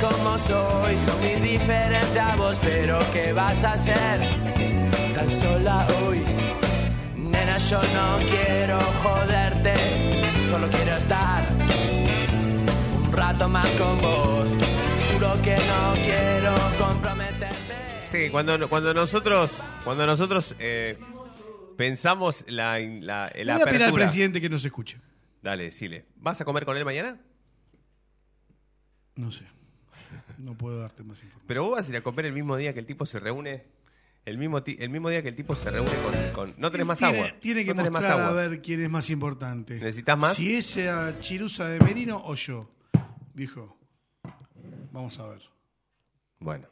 Como soy, soy muy diferente a vos, pero ¿qué vas a hacer? Tan sola hoy. Nena, yo no quiero joderte, solo quiero estar un rato más con vos. Juro que no quiero comprometerte. Sí, cuando, cuando nosotros, cuando nosotros eh, pensamos la, la, la voy a pedir al apertura. presidente que nos escuche. Dale, decile. ¿Vas a comer con él mañana? No sé. No puedo darte más información. Pero vos vas a ir a comer el mismo día que el tipo se reúne. El mismo, el mismo día que el tipo se reúne con. con- no tenés más tiene, agua. Tiene que no más mostrar a agua. ver quién es más importante. ¿Necesitas más? Si esa chirusa de Merino o yo. Dijo. Vamos a ver. Bueno.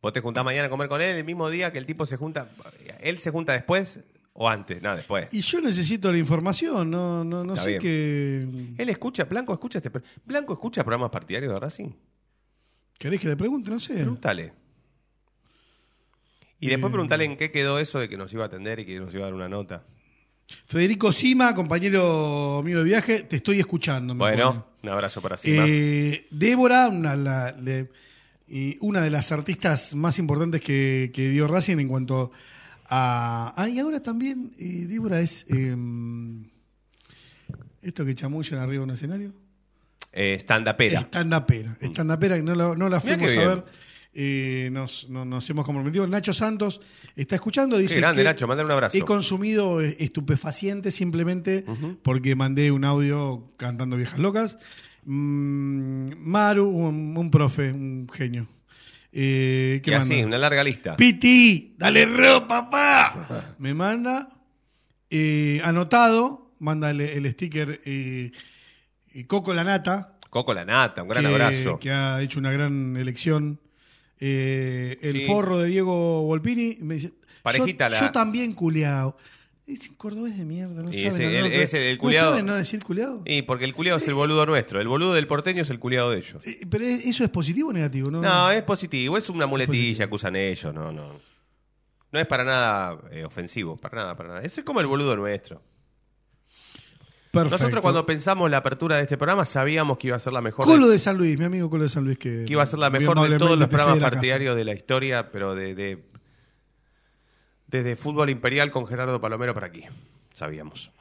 Vos te juntás mañana a comer con él el mismo día que el tipo se junta. ¿Él se junta después o antes? No, después. Y yo necesito la información, no, no, no Está sé qué. Él escucha, Blanco escucha este. Blanco escucha programas partidarios de Racing. ¿Querés que le pregunte? No sé. Pregúntale. Y después Eh. preguntale en qué quedó eso de que nos iba a atender y que nos iba a dar una nota. Federico Sima, compañero mío de viaje, te estoy escuchando. me pone. Bueno, un abrazo para Sima. Eh, Débora, una, la- le- y una de las artistas más importantes que, que dio Racing en cuanto a. Ah, y ahora también eh, Débora es. eh, esto que chamullan arriba de un escenario. Eh, Standapera. Estandapera. Estandapera, que no la, no la fuimos a ver. Eh, nos, no- nos hemos comprometido. Nacho Santos está escuchando. Dice Qué grande, que Nacho, mandale un abrazo. He consumido eh, estupefacientes simplemente porque mandé un audio cantando viejas locas. Mm, Maru, un, un profe, un genio. Eh, ¿qué Y así, manda? una larga lista. Piti, dale ro, papá. Me manda eh, anotado, manda el, el sticker eh, Coco la Nata, Coco la nata, un gran que, abrazo. que ha hecho una gran elección. Eh, el Sí. forro de Diego Volpini me dice: Parejita yo, la- yo también culeado. Es un cordobés de mierda, no Y saben, ese- no, el- no, ese- el ¿no culiao- saben no decir culeado? Y porque el culiado es el boludo nuestro. El boludo del porteño es el culiado de ellos. Eh, Pero ¿es- eso es positivo o negativo, ¿no? No, es positivo. Es una muletilla que usan ellos. No, no. No es para nada eh, ofensivo. Para nada, para nada. Ese es como el boludo nuestro. Perfecto. Nosotros cuando pensamos la apertura de este programa sabíamos que iba a ser la mejor. Colo de, de San Luis, mi amigo Colo de San Luis, que, que iba a ser la mejor de todos los programas casa. partidarios de la historia, pero de, de- desde fútbol imperial con Gerardo Palomero para aquí. Sabíamos.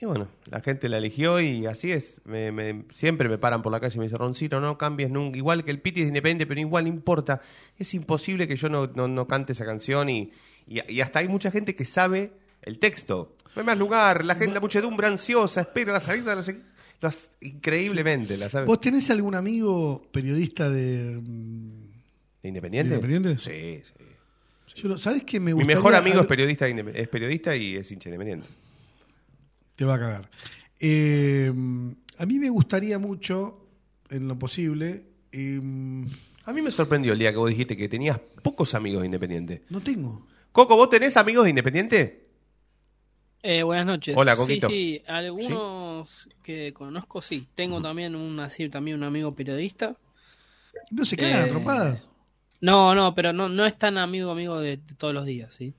Y bueno, la gente la eligió y así es. Me- me- siempre me paran por la calle y me dicen, Roncito, no cambies nunca. Igual que el Piti es independiente, pero igual no importa. Es imposible que yo no, no- no cante esa canción y, y- y hasta hay mucha gente que sabe el texto. No hay más lugar, la gente, la muchedumbre ansiosa, espera la salida, qué. Las- increíblemente, la sabe. ¿Vos tenés algún amigo periodista de... ¿De Independiente? ¿Independiente? Sí, sí. Yo lo- ¿Sabés que me Mi mejor amigo es periodista, de es periodista y es hincha de independiente. Te va a cagar. Eh, a mí me gustaría mucho, en lo posible... eh, A mí me sorprendió el día que vos dijiste que tenías pocos amigos de Independiente. no tengo. Coco, ¿vos tenés amigos de Independiente? Eh, buenas noches. Hola, Coquito. Sí, sí, algunos que conozco, sí. Tengo también un, así, también un amigo periodista. ¿No se cagan Eh, a trompadas? No, no, pero no, no es tan amigo amigo de, de todos los días, ¿sí?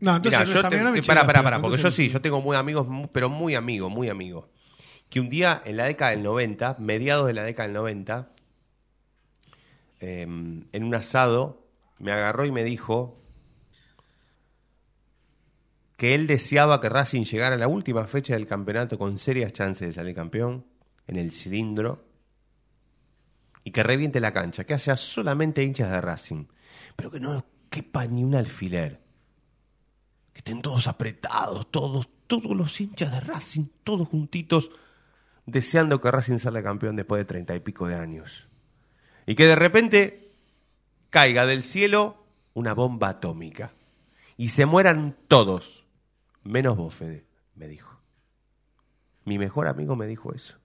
No, entonces Mirá, no yo te, pará, pará, pero pará, porque yo sí, yo tengo muy amigos, pero muy amigos, muy amigos. Que un día, en la década del 90, mediados de la década del 90, eh, en un asado, me agarró y me dijo que él deseaba que Racing llegara a la última fecha del campeonato con serias chances de salir campeón, en el cilindro, y que reviente la cancha, que haya solamente hinchas de Racing, pero que no quepa ni un alfiler que estén todos apretados, todos, todos los hinchas de Racing, todos juntitos, deseando que Racing salga campeón después de treinta y pico de años. Y que de repente caiga del cielo una bomba atómica. Y se mueran todos, menos vos, Fede, me dijo. Mi mejor amigo me dijo eso.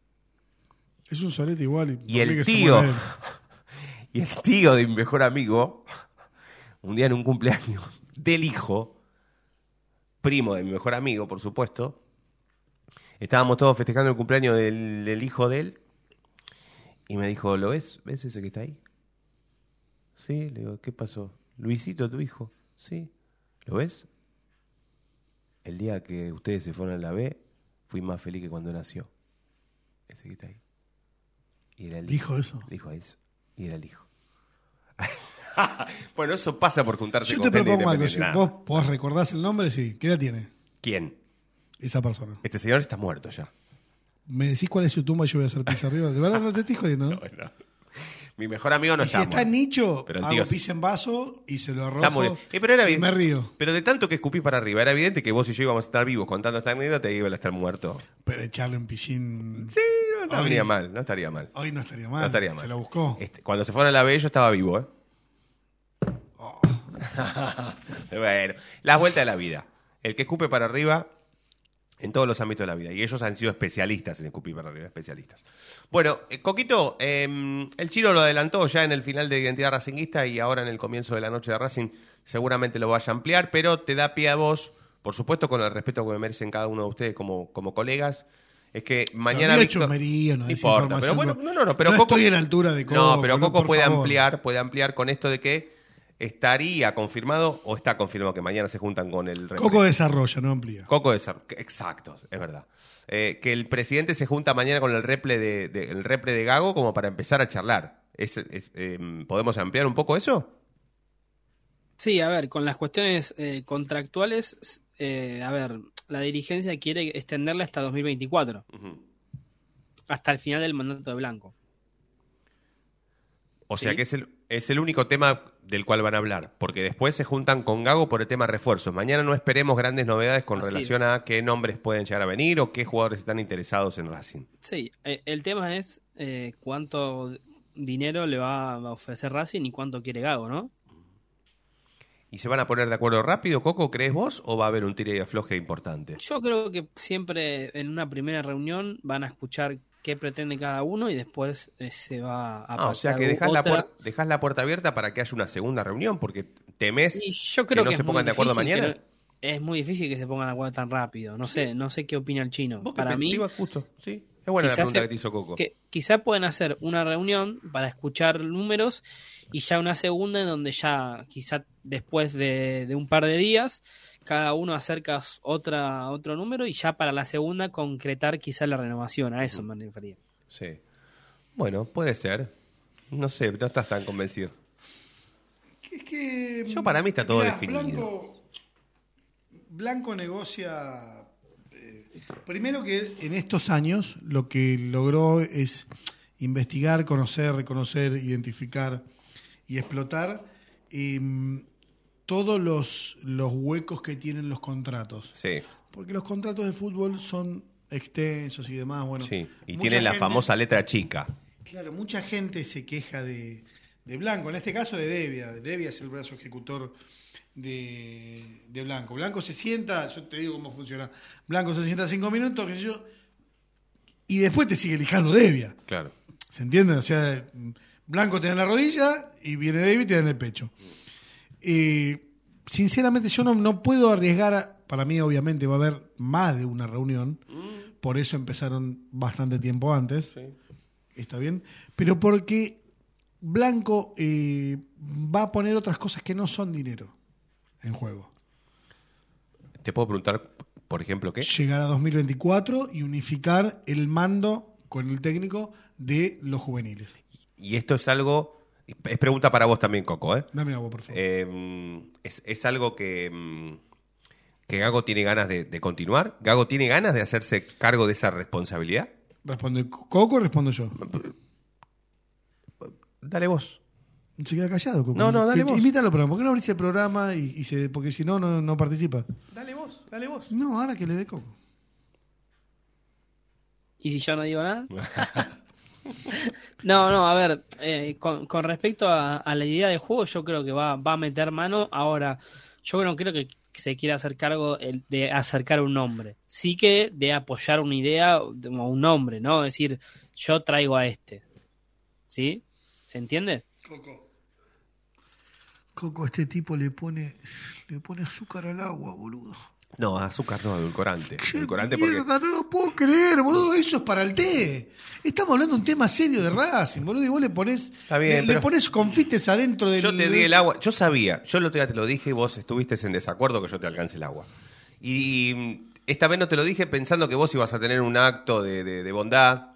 Es un solete igual. Y el tío, y el tío de mi mejor amigo un día en un cumpleaños del hijo, primo de mi mejor amigo, por supuesto. Estábamos todos festejando el cumpleaños del, del hijo de él. Y me dijo, ¿lo ves? ¿Ves ese que está ahí? Sí, le digo, ¿qué pasó? Luisito, tu hijo. Sí. ¿Lo ves? El día que ustedes se fueron a la B, fui más feliz que cuando nació. Ese que está ahí. Y era el ¿Dijo eso? Dijo eso. Y era el hijo. bueno, eso pasa por juntarse Yo con te gente propongo algo. Si Nada. vos, vos recordás el nombre, sí. ¿Qué edad tiene ¿Quién? esa persona? Este señor está muerto ya. ¿Me decís cuál es su tumba y yo voy a hacer pis arriba? De verdad no te estoy jodiendo, ¿no? Bueno. Mi mejor amigo no y si está está en muerto. nicho, Pero el hago tío sí. pis en vaso y se lo Ya arrojo. murió. Eh, pero era y me río. Pero de tanto que escupí para arriba, era evidente que vos y yo íbamos a estar vivos contando esta anécdota y iba a estar muerto. Pero echarle un piscín. Sí, no estaría Hoy- mal, no estaría mal. Hoy no estaría mal. No estaría mal. Se lo buscó. Este, cuando se fueron a la B, yo estaba vivo, ¿eh? Oh. bueno, las vueltas de la vida. El que escupe para arriba en todos los ámbitos de la vida. Y ellos han sido especialistas en escupir para arriba, especialistas. Bueno, eh, Coquito, eh, el Chino lo adelantó ya en el final de Identidad Racinguista y ahora en el comienzo de la noche de Racing seguramente lo vaya a ampliar, pero te da pie a vos, por supuesto con el respeto que me merecen cada uno de ustedes como, como colegas, es que mañana... no Víctor- chusmería, no importa, pero bueno, no, no, no, pero no Coco... estoy la altura de No, Coco, pero no, Coco por puede favor. ampliar, puede ampliar con esto de que estaría confirmado o está confirmado que mañana se juntan con el Coco desarrolla, no amplía. Coco Exacto, es verdad. Eh, que el presidente se junta mañana con el repre de, de- el repre de Gago como para empezar a charlar. Es- es- eh, ¿Podemos ampliar un poco eso? Sí, a ver, con las cuestiones eh, contractuales, eh, a ver, la dirigencia quiere extenderla hasta 2024, hasta el final del mandato de Blanco. O sea Sí. que es el, es el único tema del cual van a hablar, porque después se juntan con Gago por el tema refuerzos. Mañana no esperemos grandes novedades con Así relación es. a qué nombres pueden llegar a venir o qué jugadores están interesados en Racing. Sí, eh, el tema es eh, cuánto dinero le va a ofrecer Racing y cuánto quiere Gago, ¿no? ¿Y se van a poner de acuerdo rápido, Coco, crees vos, o va a haber un tire y afloje importante? Yo creo que siempre en una primera reunión van a escuchar qué pretende cada uno y después eh, se va a Ah, o sea que dejás la, dejás la puerta abierta para que haya una segunda reunión, porque temes Y yo creo que no que se pongan de acuerdo mañana. es muy difícil que se pongan de acuerdo tan rápido. No sé, no sé qué opina el chino. Vos Para mí, justo, sí. Es buena la pregunta se- que te hizo Coco. que quizá pueden hacer una reunión para escuchar números y ya una segunda en donde ya quizá después de, de un par de días cada uno acerca otra otro número y ya para la segunda concretar quizá la renovación. A eso me refería. Sí. Bueno, puede ser. No sé, no estás tan convencido. Es que, Yo, para mí está todo definido. Blanco, Blanco negocia. eh, primero que en estos años lo que logró es investigar, conocer, reconocer, identificar y explotar em, todos los, los huecos que tienen los contratos. Sí, Porque los contratos de fútbol son extensos y demás. Bueno, sí. Y tienen la gente- famosa letra chica. Claro, mucha gente se queja de, de Blanco, en este caso de Devia. Devia es el brazo ejecutor de, de Blanco. Blanco se sienta, yo te digo cómo funciona. Blanco se sienta cinco minutos, qué sé yo, y después te sigue lijando Devia. Claro. ¿Se entiende? O sea, Blanco te da en la rodilla y viene Devia y te da en el pecho. Eh, sinceramente, yo no, no puedo arriesgar. a- para mí, obviamente, va a haber más de una reunión. Por eso empezaron bastante tiempo antes Sí. está bien, pero porque Blanco eh, va a poner otras cosas que no son dinero en juego. ¿Te puedo preguntar, por ejemplo, qué? Llegar a 2024 y unificar el mando con el técnico de los juveniles. Y esto es algo. Es pregunta para vos también, Coco, ¿eh? Dame agua, por favor. Eh, es, es algo que, mm, que Gago tiene ganas de, de continuar. ¿Gago tiene ganas de hacerse cargo de esa responsabilidad? ¿Responde Coco o respondo yo? Dale vos. Se queda callado, Coco. No, no, dale Que- vos. Imítalo, pero ¿por qué no abrís el programa? Y, y se, porque si no, no, no participa. Dale vos, dale vos. No, ahora que le dé Coco. ¿Y si yo no digo nada? No, no, a ver, eh, con, con respecto a, a la idea de juego, yo creo que va, va a meter mano. Ahora, yo no creo que se quiera hacer cargo de acercar un nombre. Sí que de apoyar una idea de- o un nombre, ¿no? decir, yo traigo a este. ¿Sí? ¿Se entiende? Coco. Coco, este tipo le pone, le pone azúcar al agua, boludo. No, azúcar no, edulcorante. ¡Qué Edulcorante porque. mierda! No lo puedo creer, boludo. Eso es para el té. Estamos hablando de un tema serio de Racing, boludo. Y vos le pones, Está bien, le, le pero- pones confites adentro del. Yo te di el agua, yo sabía, yo el otro día te lo dije y vos estuviste en desacuerdo que yo te alcance el agua. Y esta vez no te lo dije pensando que vos ibas a tener un acto de, de- de bondad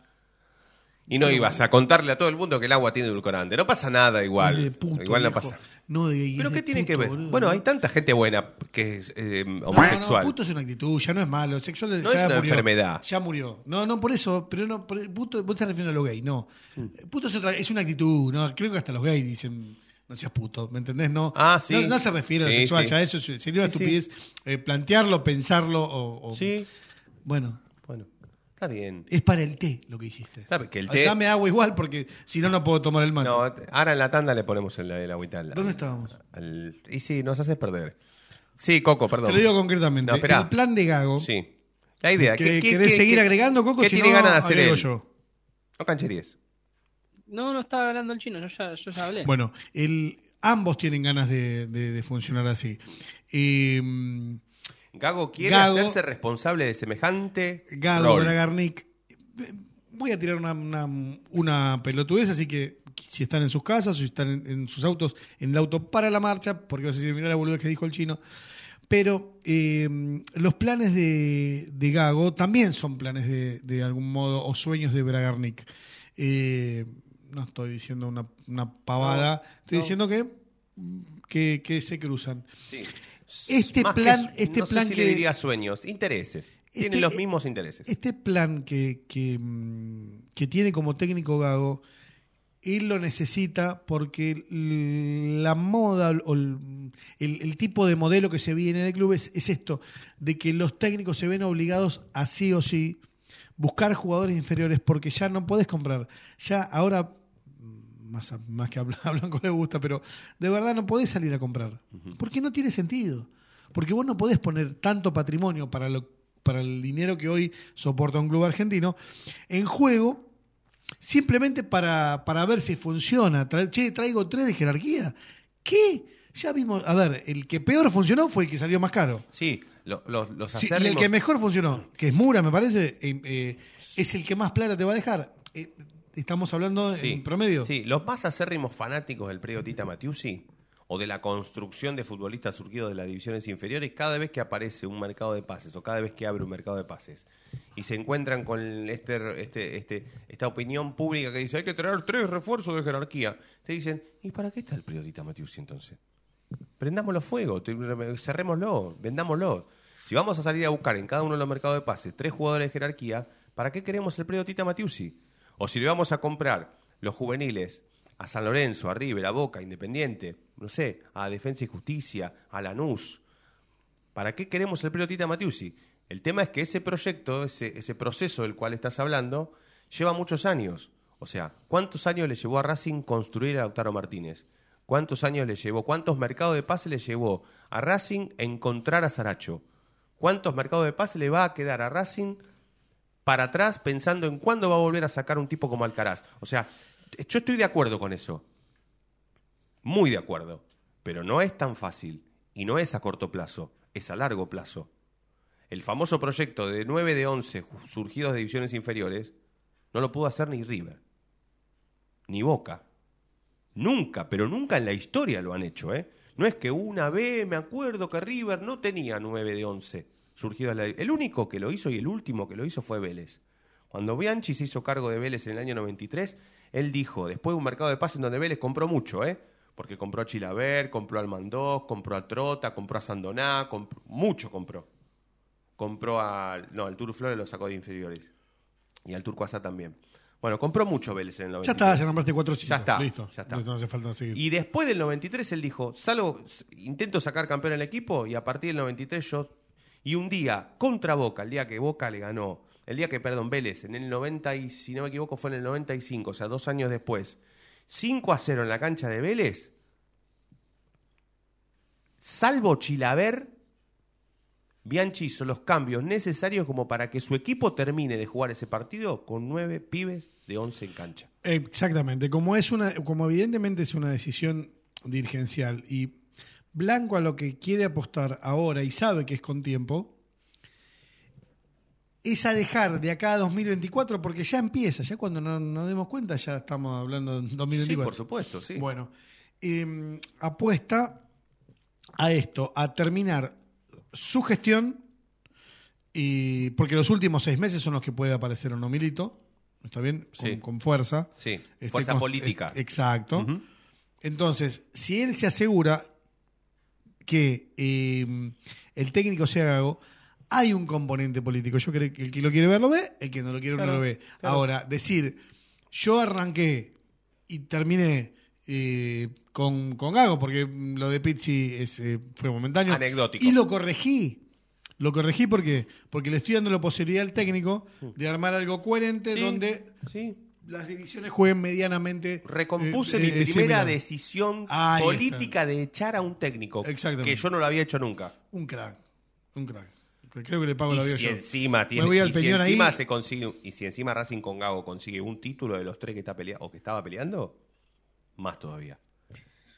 y no ibas a contarle a todo el mundo que el agua tiene edulcorante. No pasa nada igual. de puto, igual no pasa. No, de, ¿Pero de qué tiene puto, que ver? boludo. Bueno, hay tanta gente buena que es eh, homosexual. No, puto es una actitud, ya no es malo. Sexual No ya es una murió. enfermedad. Ya murió. No, no por eso, pero no, por- puto, vos te estás refiriendo a lo gay, no. Mm. Puto es, otra, es una actitud, no, creo que hasta los gays dicen, no seas puto, ¿me entendés? No, Ah, sí. no, no se refiere a lo sexual, sí. ya eso es- sería una estupidez eh, plantearlo, pensarlo o, o- Sí, bueno, está bien. es para el té lo que hiciste. Sabe que el té- Dame agua igual porque si no, no puedo tomar el mate. No, ahora en la tanda le ponemos el, el agüita al- ¿Dónde estábamos? al- y sí, nos haces perder. Sí, Coco, perdón. Te lo digo concretamente. No, el plan de Gago. Sí. La idea. ¿Que- ¿qué- ¿Querés qué- seguir qué- agregando, Coco? ¿Qué Si tiene no, ganas de hacer él? yo. No cancheríes. No, no estaba hablando el chino, yo ya, yo ya hablé. Bueno, el, ambos tienen ganas de, de- de funcionar así. Eh, Gago quiere Gago- hacerse responsable de semejante Gago, rol. Bragarnik. Voy a tirar una, una, una pelotudez, así que si están en sus casas o si están en, en sus autos, en el auto para la marcha, porque vas a decir, mirá la boludez que dijo el chino. Pero eh, los planes de, de Gago también son planes de, de algún modo o sueños de Bragarnik. Eh, no estoy diciendo una, una pavada, No, estoy no. diciendo que, que, que se cruzan. Sí. Este Más que plan- su- este no sé si que- le diría sueños, intereses. Tienen Este- los mismos intereses. Este plan que, que, mm, que tiene como técnico Gago, él lo necesita porque la moda o el, tipo de modelo que se viene de clubes es esto, de que los técnicos se ven obligados a sí o sí buscar jugadores inferiores porque ya no podés comprar. Ya ahora, más, a- más que a Blan- a Blanco le gusta, pero de verdad no podés salir a comprar. Porque no tiene sentido. Porque vos no podés poner tanto patrimonio para, lo, para el dinero que hoy soporta un club argentino en juego simplemente para, para ver si funciona. Tra- che, traigo tres de jerarquía. ¿Qué? Ya vimos, a ver, el que peor funcionó fue el que salió más caro. Sí, lo- los, los Sí, y el que mejor funcionó, que es Mura, me parece, eh, eh, es el que más plata te va a dejar. Eh, estamos hablando Sí, en promedio. Sí, los más acérrimos fanáticos del predio Tita Matiusi o de la construcción de futbolistas surgidos de las divisiones inferiores, cada vez que aparece un mercado de pases o cada vez que abre un mercado de pases y se encuentran con este, este, este, esta opinión pública que dice hay que traer tres refuerzos de jerarquía, te dicen, ¿y para qué está el predio Tita Matiusi entonces? Prendámoslo fuego, cerrémoslo, vendámoslo. Si vamos a salir a buscar en cada uno de los mercados de pases tres jugadores de jerarquía, ¿para qué queremos el predio Tita Matiusi? O si le vamos a comprar los juveniles a San Lorenzo, a River, a Boca, Independiente, no sé, a Defensa y Justicia, a Lanús, ¿para qué queremos el predio Tita Matiusi? El tema es que ese proyecto, ese, ese proceso del cual estás hablando, lleva muchos años. O sea, ¿cuántos años le llevó a Racing construir a Lautaro Martínez? ¿Cuántos años le llevó? ¿Cuántos mercados de pase le llevó a Racing encontrar a Saracho? ¿Cuántos mercados de pase le va a quedar a Racing para atrás pensando en cuándo va a volver a sacar un tipo como Alcaraz? O sea, yo estoy de acuerdo con eso. Muy de acuerdo. Pero no es tan fácil. Y no es a corto plazo, es a largo plazo. El famoso proyecto de 9 de 11 ju- surgidos de divisiones inferiores no lo pudo hacer ni River, ni Boca. Nunca, pero nunca en la historia lo han hecho, ¿eh? No es que una vez, me acuerdo que River no tenía 9 de 11 surgidos de la... El único que lo hizo y el último que lo hizo fue Vélez. Cuando Bianchi se hizo cargo de Vélez en el año 93, él dijo, después de un mercado de pases en donde Vélez compró mucho, ¿eh? Porque compró a Chilaver, compró al Mandós, compró a Trota, compró a Sandoná, compró- mucho compró. Compró al... No, al Tur Flores lo sacó de inferiores. Y al Turco Asa también. Bueno, compró mucho Vélez en el 93. Ya está, ya nombraste cuatro Ya está, Listo. ya está. No, hace falta seguir. Y después del 93 él dijo, salgo, intento sacar campeón al equipo y a partir del 93 yo... Y un día, contra Boca, el día que Boca le ganó, el día que, perdón, Vélez, en el 90 y, si no me equivoco, fue en el 95, o sea, dos años después, 5 a 0 en la cancha de Vélez, salvo Chilaver, Bianchi hizo los cambios necesarios como para que su equipo termine de jugar ese partido con nueve pibes de 11 en cancha. Exactamente. Como es una, como evidentemente es una decisión dirigencial. Y Blanco a lo que quiere apostar ahora y sabe que es con tiempo, es a dejar de acá a 2024 porque ya empieza, ya cuando no- nos demos cuenta ya estamos hablando de Sí, 2024. por supuesto, sí. Bueno, eh, apuesta a esto, a terminar su gestión, y porque los últimos seis meses son los que puede aparecer o no Milito, ¿está bien? Con, Sí. con fuerza. Sí, Este, fuerza con- política. Exacto. Entonces, si él se asegura que eh, el técnico sea Gago, hay un componente político. Yo creo que el que lo quiere ver lo ve, el que no lo quiere Claro, no lo ve. claro. Ahora, decir, yo arranqué y terminé eh, con, con Gago, porque mm, lo de Pizzi es, eh, fue momentáneo. Anecdótico. Y lo corregí. Lo corregí porque, porque le estoy dando la posibilidad al técnico de armar algo coherente Sí, donde sí. Las divisiones jueguen medianamente. Recompuse eh, mi eh, primera similar. decisión Ahí política de echar a un técnico. Que yo no lo había hecho nunca. Un crack. Un crack. Creo que le pago Y la vida si yo. encima tiene, Me voy al y si encima ahí. se consigue, y si encima Racing con Gago consigue un título de los tres que está peleando o que estaba peleando, más todavía.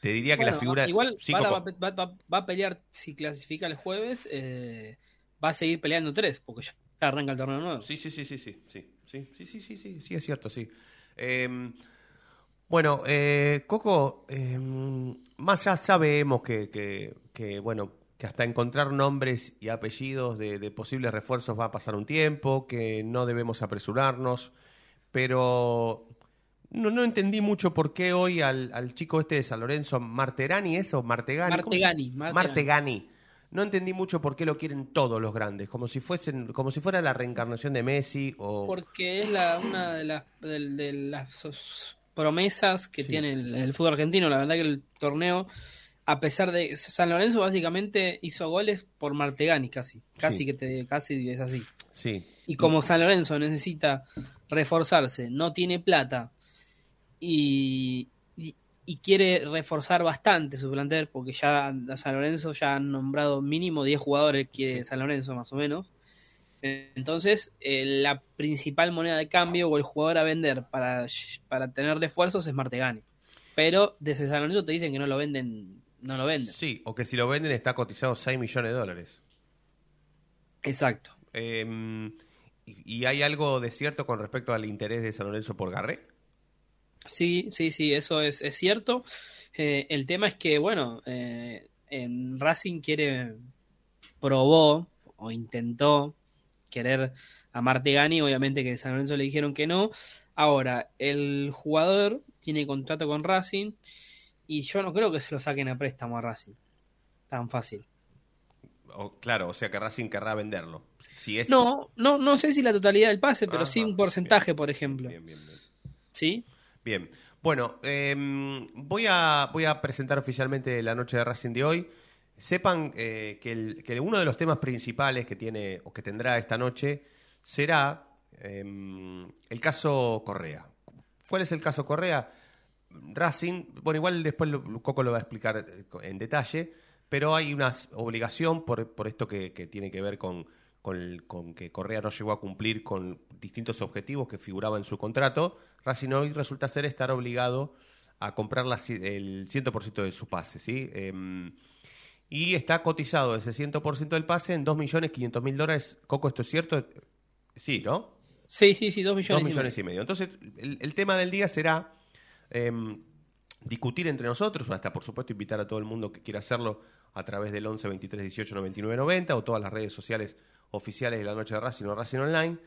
Te diría que la figura. Igual va, va- va- va a pelear, si clasifica el jueves, eh, va a seguir peleando tres, porque ya arranca el torneo nuevo. Sí, sí, sí, sí, sí, sí, sí, sí, sí, sí, sí, sí, es cierto, sí. Eh, bueno, eh, Coco, eh, más ya sabemos que, que, que, bueno, que hasta encontrar nombres y apellidos de, de posibles refuerzos va a pasar un tiempo, que no debemos apresurarnos, pero no, no entendí mucho por qué hoy al, al chico este de San Lorenzo, Marterani, ¿eso? Martegani. ¿cómo se- Martegani, Martegani. Martegani. No entendí mucho por qué lo quieren todos los grandes, como si fuesen, como si fuera la reencarnación de Messi o Porque es la, una de las, de, de las promesas que Sí. tiene el, el fútbol argentino. La verdad que el torneo, a pesar de... San Lorenzo básicamente hizo goles por Martegani casi. Casi Sí. que te casi es así. sí. Y como San Lorenzo necesita reforzarse, no tiene plata y, y, quiere reforzar bastante su plantel, porque ya a San Lorenzo ya han nombrado mínimo 10 jugadores, quiere Sí. San Lorenzo más o menos. Entonces, eh, la principal moneda de cambio o el jugador a vender para, para tener refuerzos es Martegani. Pero desde San Lorenzo te dicen que no lo venden, no lo venden. Sí, o que si lo venden está cotizado 6 millones de dólares. Exacto. Eh, y, y hay algo de cierto con respecto al interés de San Lorenzo por Garré? Sí, sí, sí, eso es, es cierto. Eh, el tema es que, bueno, eh, en Racing quiere, probó o intentó querer a Martegani, obviamente que San Lorenzo le dijeron que no. Ahora, el jugador tiene contrato con Racing y yo no creo que se lo saquen a préstamo a Racing. Tan fácil. O, claro, o sea que Racing querrá venderlo. Si es... No, no, no sé si la totalidad del pase, pero sí Ajá, un porcentaje, bien, por ejemplo. Bien, bien, bien. ¿Sí? Bien, bueno, eh, voy, a, voy a presentar oficialmente la noche de Racing de hoy. Sepan eh, que, que uno de los temas principales que tiene o que tendrá esta noche será eh, el caso Correa. ¿Cuál es el caso Correa? Racing, bueno, igual después lo- Coco lo va a explicar eh, en detalle, pero hay una obligación por, por esto que tiene que ver con, con, el- con que Correa no llegó a cumplir con distintos objetivos que figuraban en su contrato. Racing hoy resulta ser estar obligado a comprar la el 100% de su pase, ¿sí? Em, y está cotizado ese 100% del pase en 2.500.000 dólares. Coco, ¿esto es cierto? Sí, ¿no? Sí, sí, sí, dos millones. Dos y millones medio. y medio. Entonces, el, el tema del día será em, discutir entre nosotros, hasta por supuesto invitar a todo el mundo que quiera hacerlo a través del 11 23 18 99 90 o todas las redes sociales oficiales de la noche de Racing o Racing Online,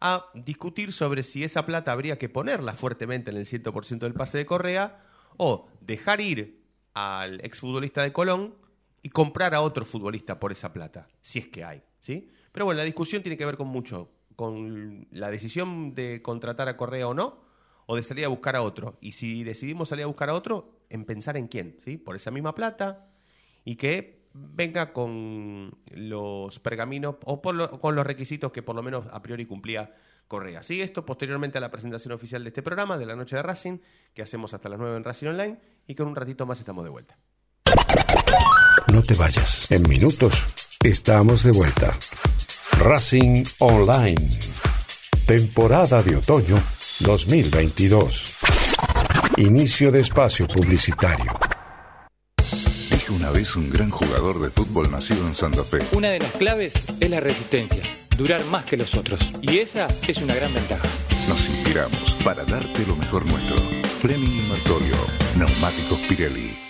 a discutir sobre si esa plata habría que ponerla fuertemente en el 100% del pase de Correa o dejar ir al exfutbolista de Colón y comprar a otro futbolista por esa plata, si es que hay, ¿sí? Pero bueno, la discusión tiene que ver con mucho, con la decisión de contratar a Correa o no, o de salir a buscar a otro. Y si decidimos salir a buscar a otro, en pensar en quién, ¿sí? Por esa misma plata y que venga con los pergaminos o con los requisitos que por lo menos a priori cumplía Correa. Sí, esto posteriormente a la presentación oficial de este programa, de la noche de Racing, que hacemos hasta las 9 en Racing Online, y con un ratito más estamos de vuelta. No te vayas. En minutos estamos de vuelta. Racing Online. Temporada de otoño 2022. Inicio de espacio publicitario. Dijo una vez un gran jugador de fútbol nacido en Santa Fe. Una de las claves es la resistencia, durar más que los otros. Y esa es una gran ventaja. Nos inspiramos para darte lo mejor nuestro. Fleming y Martorio, Neumáticos Pirelli.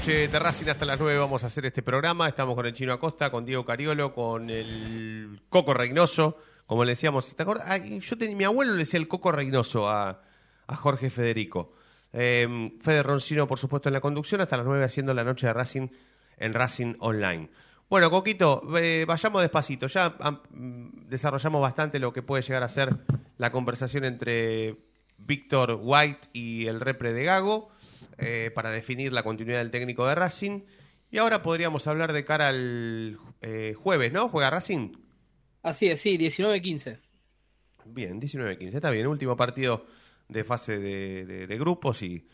Noche de Racing hasta las 9. Vamos a hacer este programa. Estamos con el Chino Acosta, con Diego Cariolo, con el Coco Reynoso. Como le decíamos, ¿te yo tenía, mi abuelo le decía el Coco Reynoso a, Jorge Federico. Eh, Fede Roncino, por supuesto, en la conducción, hasta las 9 haciendo la noche de Racing en Racing Online. Bueno, Coquito, eh, vayamos despacito. Ya am, desarrollamos bastante lo que puede llegar a ser la conversación entre Víctor White y el repre de Gago eh, para definir la continuidad del técnico de Racing. Y ahora podríamos hablar de cara al eh, jueves, ¿no? ¿Juega Racing? Así es, sí, 19-15. Bien, 19-15, está bien. Último partido de fase de, de- de grupos y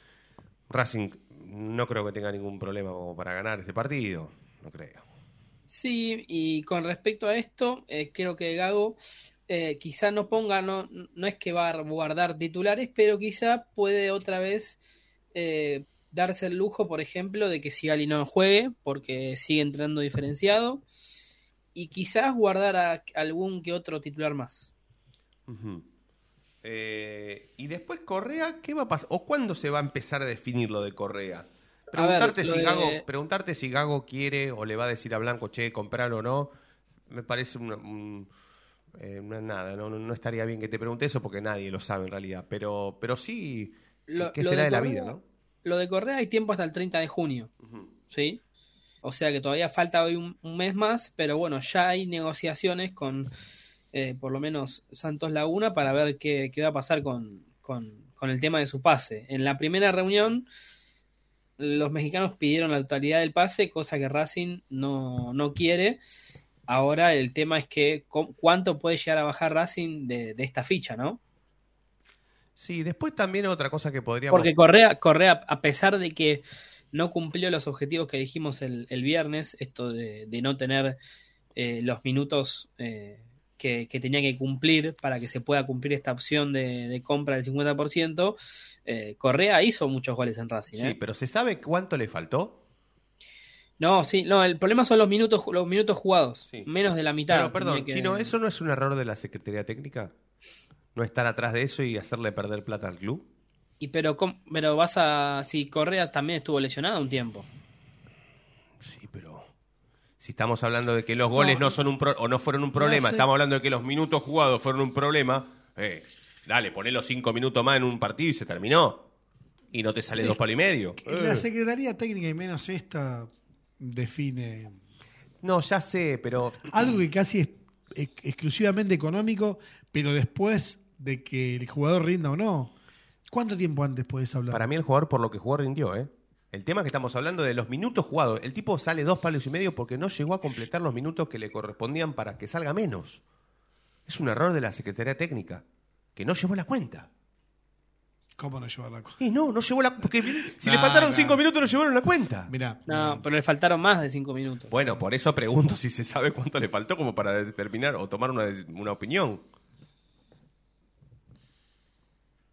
Racing no creo que tenga ningún problema como para ganar este partido. No creo. Sí, y con respecto a esto, eh, creo que Gago eh, quizá no ponga, no, no es que va a guardar titulares, pero quizá puede otra vez eh, darse el lujo, por ejemplo, de que Sigali no juegue, porque sigue entrando diferenciado, y quizás guardar a algún que otro titular más. Eh, y después Correa, ¿qué va a pasar? ¿O cuándo se va a empezar a definir lo de Correa? Ver, Preguntarte, si de- Gago, preguntarte si Gago quiere o le va a decir a Blanco, che, comprar o no, me parece una, un- eh, una nada, no estaría bien que te pregunte eso porque nadie lo sabe en realidad, pero, pero sí, Lo- ¿qué lo será de, la Correa- vida, no? Lo de Correa hay tiempo hasta el 30 de junio. ¿Sí? O sea que todavía falta hoy un, un mes más, pero bueno, ya hay negociaciones con eh, por lo menos Santos Laguna para ver qué, qué va a pasar con, con- con el tema de su pase. En la primera reunión, los mexicanos pidieron la totalidad del pase, cosa que Racing no, no quiere. Ahora el tema es que cu- cuánto puede llegar a bajar Racing de, de esta ficha, ¿no? Sí, después también otra cosa que podríamos... Porque Correa, Correa, a pesar de que no cumplió los objetivos que dijimos el, el viernes, esto de, de no tener eh, los minutos eh, que, que tenía que cumplir para que se pueda cumplir esta opción de, de compra del 50%, eh, Correa hizo muchos goles en Racing. Sí, ¿eh? pero ¿se sabe cuánto le faltó? No, sí, no, el problema son los minutos, los minutos jugados, menos de la mitad. Pero perdón, que- Chino, ¿eso no es un error de la Secretaría Técnica? ¿No estar atrás de eso y hacerle perder plata al club? Y pero, ¿cómo- pero vas a... Si Correa también estuvo lesionado un tiempo. Si estamos hablando de que los goles no, No. son un pro- o no fueron un problema, sé. estamos hablando de que los minutos jugados fueron un problema, eh, dale, poné los cinco minutos más en un partido y se terminó. Y no te sale dos palos y medio. La Eh. Secretaría Técnica y menos esta define No, ya sé, pero algo que casi es ex- exclusivamente económico, pero después de que el jugador rinda o no. ¿Cuánto tiempo antes puedes hablar? para mí el jugador por lo que jugó rindió, ¿eh? El tema que estamos hablando de los minutos jugados. El tipo sale dos palos y medio porque no llegó a completar los minutos que le correspondían para que salga menos. Es un error de la Secretaría Técnica, que no llevó la cuenta. ¿Cómo no llevar la cosa? Y no, no llevó la porque si le faltaron cinco minutos no llevaron la cuenta. Mirá, No, pero le faltaron más de cinco minutos. Bueno, por eso pregunto si se sabe cuánto le faltó como para determinar o tomar una, una opinión.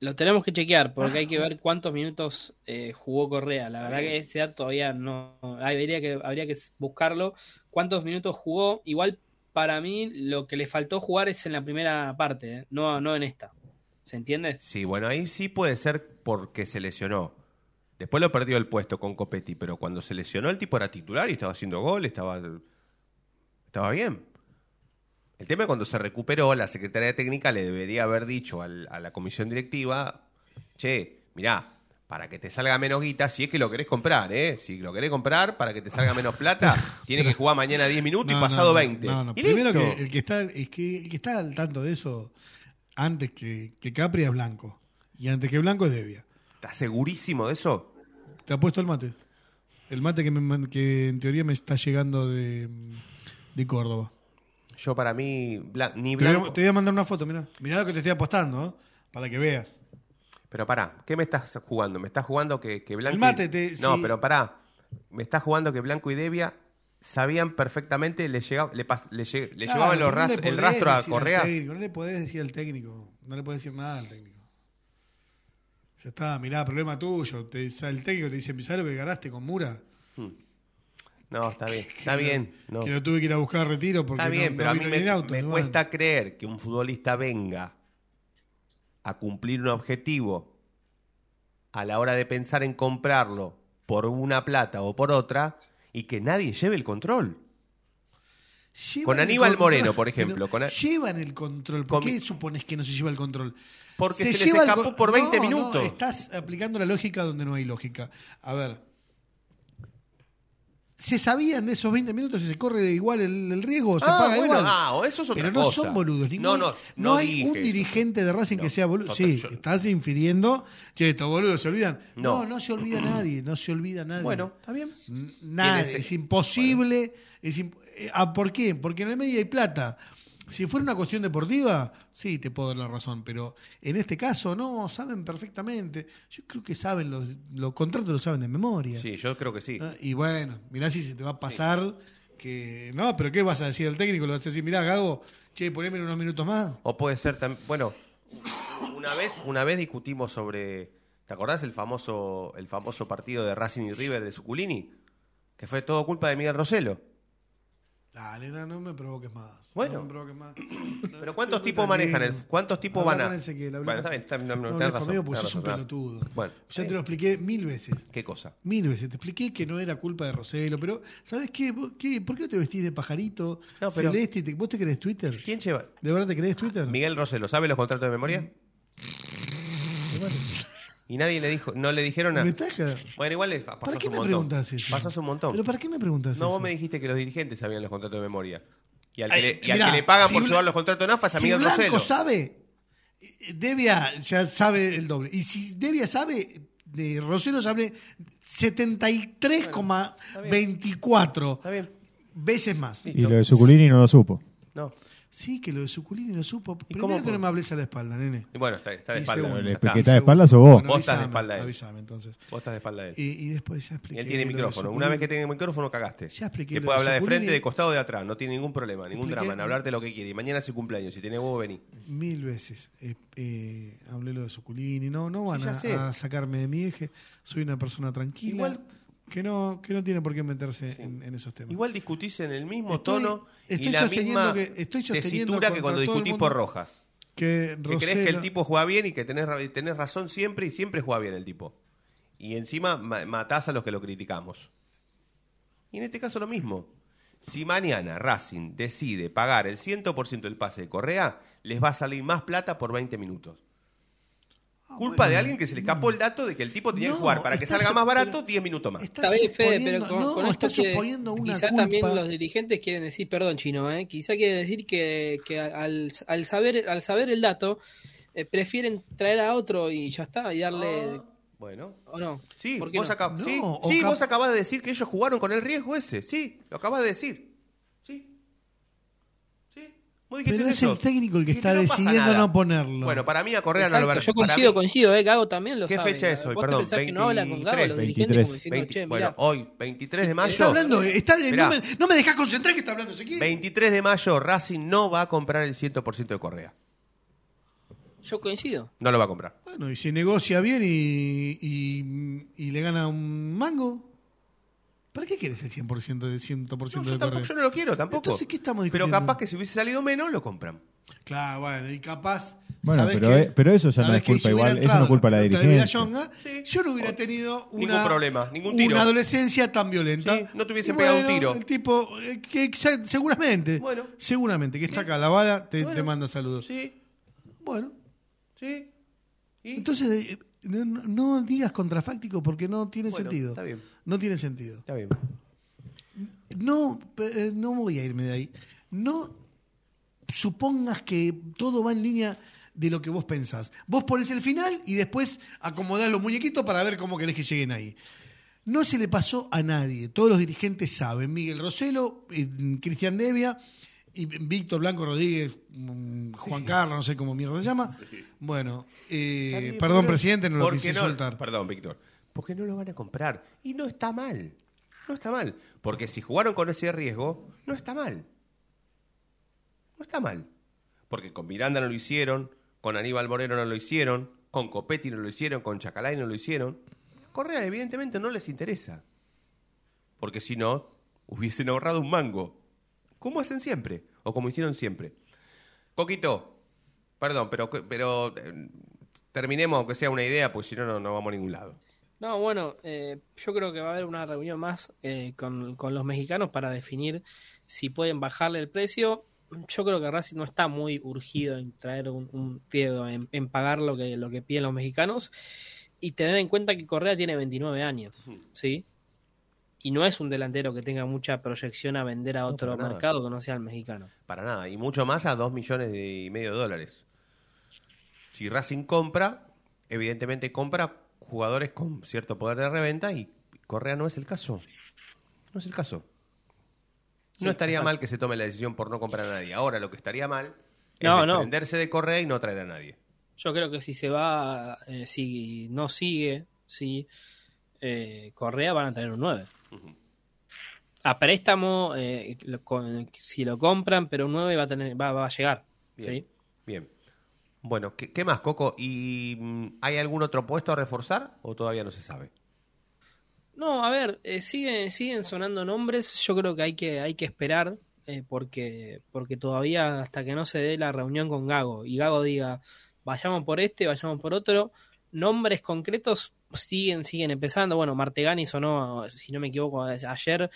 Lo tenemos que chequear porque hay que ver cuántos minutos eh, jugó Correa. La verdad que ese dato todavía no. Habría que, habría que buscarlo. ¿Cuántos minutos jugó? Igual para mí lo que le faltó jugar es en la primera parte, ¿eh? no, no en esta. ¿Se entiende? Sí, bueno, ahí sí puede ser porque se lesionó. Después lo perdió el puesto con Copetti, pero cuando se lesionó el tipo era titular y estaba haciendo gol, estaba, estaba bien. El tema es cuando se recuperó, la Secretaría Técnica le debería haber dicho al- a la comisión directiva, che, mirá, para que te salga menos guita, si es que lo querés comprar, ¿eh? Si lo querés comprar para que te salga menos plata, tiene que jugar mañana 10 minutos No, y pasado no, 20. No, no. Y Primero listo. que el que está, es que el que está al tanto de eso antes que, que Capri es Blanco. Y antes que Blanco es Devia. ¿Estás segurísimo de eso? Te ha puesto el mate. El mate que, me que en teoría me está llegando de, de Córdoba. Yo para mí, ni Te voy, Blanco... a, te voy a mandar una foto, mirá. Mirá lo que te estoy apostando, ¿eh? Para que veas. Pero pará, ¿qué me estás jugando? ¿Me estás jugando que, que Blanco... Y- mate, te- No, sí. pero pará. Me estás jugando que Blanco y Devia sabían perfectamente, le, llega- le, pas- le, lle- le Claro, llevaban los pero no le rast- el podés rastro a decir al Correa. técnico, no le podés decir al técnico. No le podés decir nada al técnico. Ya está, mirá, problema tuyo. Te, el técnico te dice, ¿sabes lo que ganaste con Mura? No, está bien, está bien. No. Que lo tuve que ir a buscar a retiro porque Está bien, no, pero no a mí me, auto. me cuesta creer que un futbolista venga a cumplir un objetivo a la hora de pensar en comprarlo por una plata o por otra y que nadie lleve el control. Llevan Con Aníbal control, Moreno, por ejemplo. con a- Llevan el control. ¿Por Con- qué supones que no se lleva el control? Porque se les lleva el escapó por 20 No, no, minutos. estás aplicando la lógica donde no hay lógica. A ver. ¿Se sabían de esos 20 minutos si se corre igual el, el riesgo o se Ah, paga bueno, igual? ah, eso es otra Pero no cosa. son boludos. No, no, no hay un eso. dirigente de Racing que sea boludo. Sí, yo- estás infiriendo. Che, estos boludos se olvidan. No, No. se olvida nadie. No se olvida nadie. Bueno, está bien. Nadie. Es imposible. Es imp- eh, ah, ¿Por qué? Porque en el medio hay plata. Si fuera una cuestión deportiva, sí, te puedo dar la razón, pero en este caso no, saben perfectamente. Yo creo que saben, los, los contratos los saben de memoria. Sí, yo creo que sí. Ah, Y bueno, mirá si se te va a pasar que... No, pero ¿qué vas a decir al técnico? Le vas a decir, mirá, Gago, che, poneme unos minutos más. O puede ser también. Bueno, una vez, una vez discutimos sobre. ¿Te acordás el famoso, el famoso partido de Racing y River de Suculini? Que fue todo culpa de Miguel Roselo. Dale, no, no me provoques más. Bueno. No me provoques más. Pero ¿cuántos tipos manejan? El, ¿Cuántos tipos van a...? Ezequiel, bueno, está bien, está bien, no, no, No, tenés razón. conmigo porque tenés sos un pelotudo. Bueno, Ya te lo expliqué mil veces. ¿qué cosa? Mil veces. Te expliqué que no era culpa de Roselo, pero ¿sabes qué? ¿Vos qué? ¿Por qué te vestís de pajarito No, pero- celeste? ¿Vos te crees Twitter? ¿Quién lleva? ¿De verdad te crees Twitter? Miguel Roselo, ¿sabe los contratos de memoria? Y nadie le dijo, no le dijeron nada. Bueno, igual le pasó ¿Para qué un me montón. preguntas eso? Pasó hace un montón. ¿Pero para qué me preguntas No, eso? vos me dijiste que los dirigentes sabían los contratos de memoria. Y al que, Ay, le, y al mirá, que le pagan si por Bla- llevar los contratos de NAFA es a si Miguel Blanco Roselo. sabe, eh, Devia ya sabe el doble. Y si Devia sabe, de Roselo sabe 73,24 veces más. Y lo de Suculini no lo supo. No. Sí, que lo de Suculini lo supo. Primero cómo que no me hables a la espalda, nene. Y bueno, está, está de Y espalda. segundo, está. que está de espalda sos vos. Bueno, Vos estás de espalda de él. avísame, entonces. Vos estás de espalda él. Y, y después ya Y expliqué. él tiene micrófono. Una vez que tenga micrófono, cagaste. Ya expliqué Que lo puede de hablar de frente, de costado o de atrás. No tiene ningún problema, ningún Expliqué- drama. En hablarte lo que quiere. Y mañana es su cumpleaños. Si tenés huevo, vení. Mil veces eh, eh, hablé lo de Suculini. No, no van Sí, a, a sacarme de mi eje. Soy una persona tranquila. Igual- que no, que no tiene por qué meterse en, en esos temas. Igual discutís en el mismo Estoy- tono y la misma que- estoy tesitura que cuando discutís por Rojas. que, Que crees que el tipo juega bien y que tenés, tenés razón siempre y siempre juega bien el tipo. Y encima ma- matás a los que lo criticamos. Y en este caso lo mismo. Si mañana Racing decide pagar el 100% del pase de Correa, les va a salir más plata por 20 minutos. Culpa de alguien que se le escapó el dato de que el tipo tenía que Ah, No, jugar para que salga más barato 10 minutos más. Está bien, Fede, pero con, no, con esto suponiendo una quizá culpa. también los dirigentes quieren decir, perdón chino, ¿eh? quizá quieren decir que, que al, al saber al saber el dato eh, prefieren traer a otro y ya está y darle Bueno. o no. Sí, ¿Por qué vos, no? acab- No, sí, vos acabás de decir que ellos jugaron con el riesgo ese. Sí, lo acabas de decir. Vos dijiste Pero es eso. el técnico el que está no decidiendo nada. no ponerlo. Bueno, para mí a Correa no lo va a yo coincido, mí- coincido, eh, Gago también lo ¿Qué sabe. fecha es hoy? Perdón, pensás que no hablan con Gago 23, los dirigentes como 23, diciendo, 20, che, bueno, hoy, 23 de mayo. Está hablando, está, Mirá, no, me, no me dejas concentrar que está hablando Ezequiel. 23 de mayo, Racing no va a comprar el 100% de Correa. Yo coincido. No lo va a comprar. Bueno, y si negocia bien y, y, y le gana un mango, ¿para qué quieres el 100% de 100% No, de yo tampoco, yo no lo quiero tampoco. Entonces, ¿qué estamos Pero discutiendo? capaz que si hubiese salido menos, lo compran. Claro, bueno, y capaz. Bueno, ¿sabés pero, qué? eh, pero eso ya no ¿Sabés es culpa igual, eso no es culpa de la dirigencia. Villallonga, yo no hubiera tenido una, Ningún problema, ningún tiro. una adolescencia tan violenta. Sí, no te hubiese Y pegado un tiro. El tipo, eh, que exa- seguramente, Bueno. seguramente, que está acá la bala, te, Bueno. te manda saludos. Sí, Bueno, sí. ¿Y? entonces eh, no, no- no digas contrafáctico porque no tiene Bueno, sentido. está bien. No tiene sentido. Está bien. No, eh, no voy a irme de ahí. No supongas que todo va en línea de lo que vos pensás. Vos pones el final y después acomodás los muñequitos para ver cómo querés que lleguen ahí. No se le pasó a nadie. Todos los dirigentes saben. Miguel Roselo, eh, Cristian Devia y Víctor Blanco Rodríguez, mm, Juan Carlos, no sé cómo mierda se llama. Bueno, eh, perdón, presidente, no lo ¿por quise no? soltar. Perdón, Víctor. Porque no lo van a comprar. Y no está mal. No está mal. Porque si jugaron con ese riesgo, no está mal. No está mal. Porque con Miranda no lo hicieron, con Aníbal Moreno no lo hicieron, con Copetti no lo hicieron, con Chacalay no lo hicieron. Correa, evidentemente, no les interesa. Porque si no, hubiesen ahorrado un mango. Como hacen siempre, o como hicieron siempre. Coquito, perdón, pero, pero eh, terminemos aunque sea una idea, porque si no, no, no vamos a ningún lado. No, bueno, eh, yo creo que va a haber una reunión más eh, con, con los mexicanos para definir si pueden bajarle el precio. Yo creo que Racing no está muy urgido en traer un, un en, en pagar lo que, lo que piden los mexicanos y tener en cuenta que Correa tiene 29 años, ¿sí? Y no es un delantero que tenga mucha proyección a vender a otro nada. mercado que no sea el mexicano. Para nada, y mucho más a dos millones de- y medio de dólares. Si Racing compra, evidentemente compra jugadores con cierto poder de reventa y Correa no es el caso. No es el caso. Sí, no estaría exacto. mal que se tome la decisión por no comprar a nadie. Ahora lo que estaría mal es No, de Correa y no traer a nadie. Yo creo que si se va, eh, si no sigue, si eh, Correa van a tener un 9. A préstamo, eh, lo- con- si lo compran, pero un 9 va a, tener, va, va a llegar. Bien. ¿sí? Bien. Bueno, ¿qué, más, Coco? ¿Y mm, hay algún otro puesto a reforzar o todavía no se sabe? No, a ver, eh, siguen, siguen sonando nombres. Yo creo que hay que, hay que esperar eh, porque, porque todavía hasta que no se dé la reunión con Gago y Gago diga, vayamos por este, vayamos por otro, nombres concretos siguen, siguen empezando. Bueno, Martegani sonó, si no me equivoco, ayer,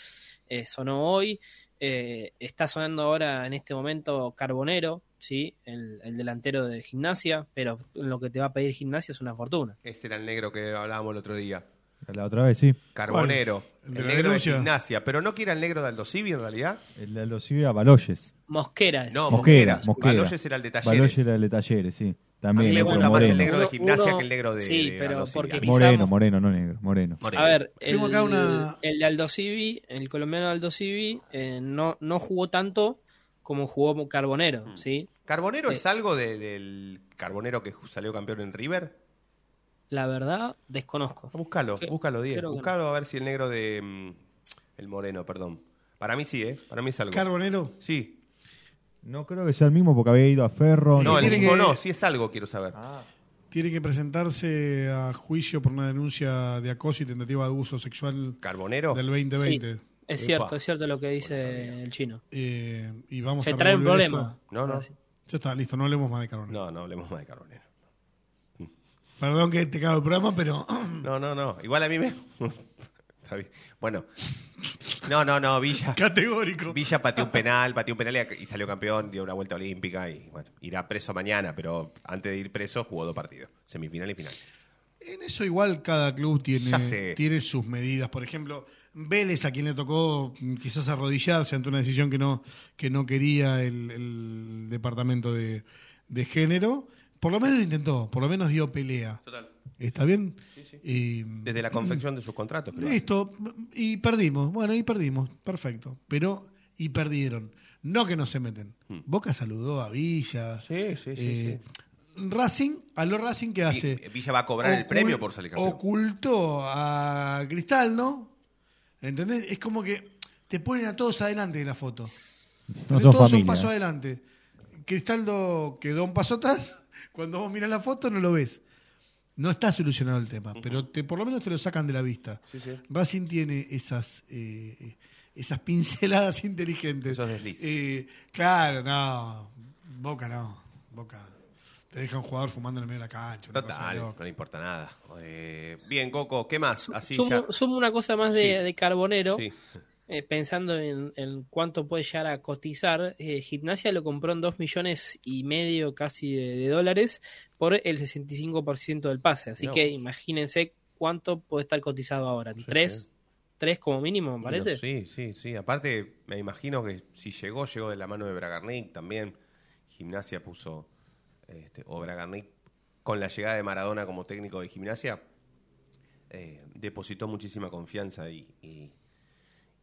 eh, sonó hoy. Eh, está sonando ahora en este momento Carbonero, ¿sí? El, el delantero de gimnasia, pero lo que te va a pedir gimnasia es una fortuna. Este era el negro que hablábamos el otro día. La otra vez, sí. Carbonero. ¿El negro de gimnasia. Pero no que era el negro de Aldo Civi en realidad. El de los Civi era Baloyes. Mosquera es. No, Mosquera, Mosquera. Mosquera. Baloyes era el de Talleres. Baloyes era el de Talleres, sí. A También mí me gusta más el negro de gimnasia uno- que el negro de sí, de pero porque A Moreno, moreno, no negro, moreno. Moreno. A ver, el, Tengo acá una- el de Aldo Civi, el colombiano Aldo Civi, eh, no, no jugó tanto como jugó Carbonero, Mm. ¿sí? ¿Carbonero Eh, es algo de- del Carbonero que salió campeón en River? La verdad, desconozco. Búscalo, Que- búscalo, Diego. creo que no. Búscalo a ver si el negro de. mm, el moreno, perdón. Para mí sí, ¿eh? Para mí es algo. Carbonero. Sí. No creo que sea el mismo porque había ido a Ferro. No, el mismo que- no, sí es algo, quiero saber. Tiene que presentarse a juicio por una denuncia de acoso y tentativa de abuso sexual ¿Carbonero? del 2020. Sí, es cierto, es cierto lo que dice el chino. Eh, y vamos Se a trae un problema. esto. No, no. Ya está, listo, no hablemos más de Carbonero. No, no hablemos más de Carbonero. Perdón que te cago el programa, pero No, no, no. Igual a mí me. Está bien. Bueno. No, no, no. Villa. categórico. Villa pateó un penal, pateó un penal y y salió campeón, dio una vuelta olímpica y bueno, irá preso mañana, pero antes de ir preso jugó dos partidos, semifinal y final. En eso igual cada club tiene, tiene sus medidas. Por ejemplo, Vélez, a quien le tocó quizás arrodillarse ante una decisión que no, que no quería el, el departamento de, de género, por lo menos lo intentó, por lo menos dio pelea. Total. ¿Está bien? Y- Desde la confección de sus contratos. que lo Listo, y perdimos. Bueno, y perdimos, perfecto. Pero, y perdieron. No que no se meten. Boca saludó a Villa. Hmm. Sí, sí, sí, Eh, Racing, a lo Racing, ¿qué hacen. hace? Vi- Villa va a cobrar el premio por salir campeón. Ocultó a Cristal, ¿no? ¿Entendés? Es como que te ponen a todos adelante de la foto. No son todos son familia. paso adelante. Cristaldo quedó un paso atrás. Cuando vos mirás la foto no lo ves. No está solucionado el tema, pero te, por lo menos te lo sacan de la vista. Sí, sí. Racing tiene esas eh, esas pinceladas inteligentes. Esos deslices. Eh, claro, no. Boca no. Boca. Te deja un jugador fumando en el medio de la cancha. Total, no le importa nada. Eh, bien, Coco, ¿qué más? Así sumo, ya. sumo una cosa más de, Sí. de Carbonero, Sí. Eh, pensando en, en cuánto puede llegar a cotizar. eh, Gimnasia lo compró en 2 millones y medio casi de, de dólares por el 65% del pase. Así No. que imagínense cuánto puede estar cotizado ahora. ¿Tres? ¿Tres como mínimo, me parece? No, sí, sí, sí. Aparte, me imagino que si llegó, llegó de la mano de Bragarnik también. Gimnasia puso, este, o Bragarnik, con la llegada de Maradona como técnico de gimnasia, eh, depositó muchísima confianza y, y-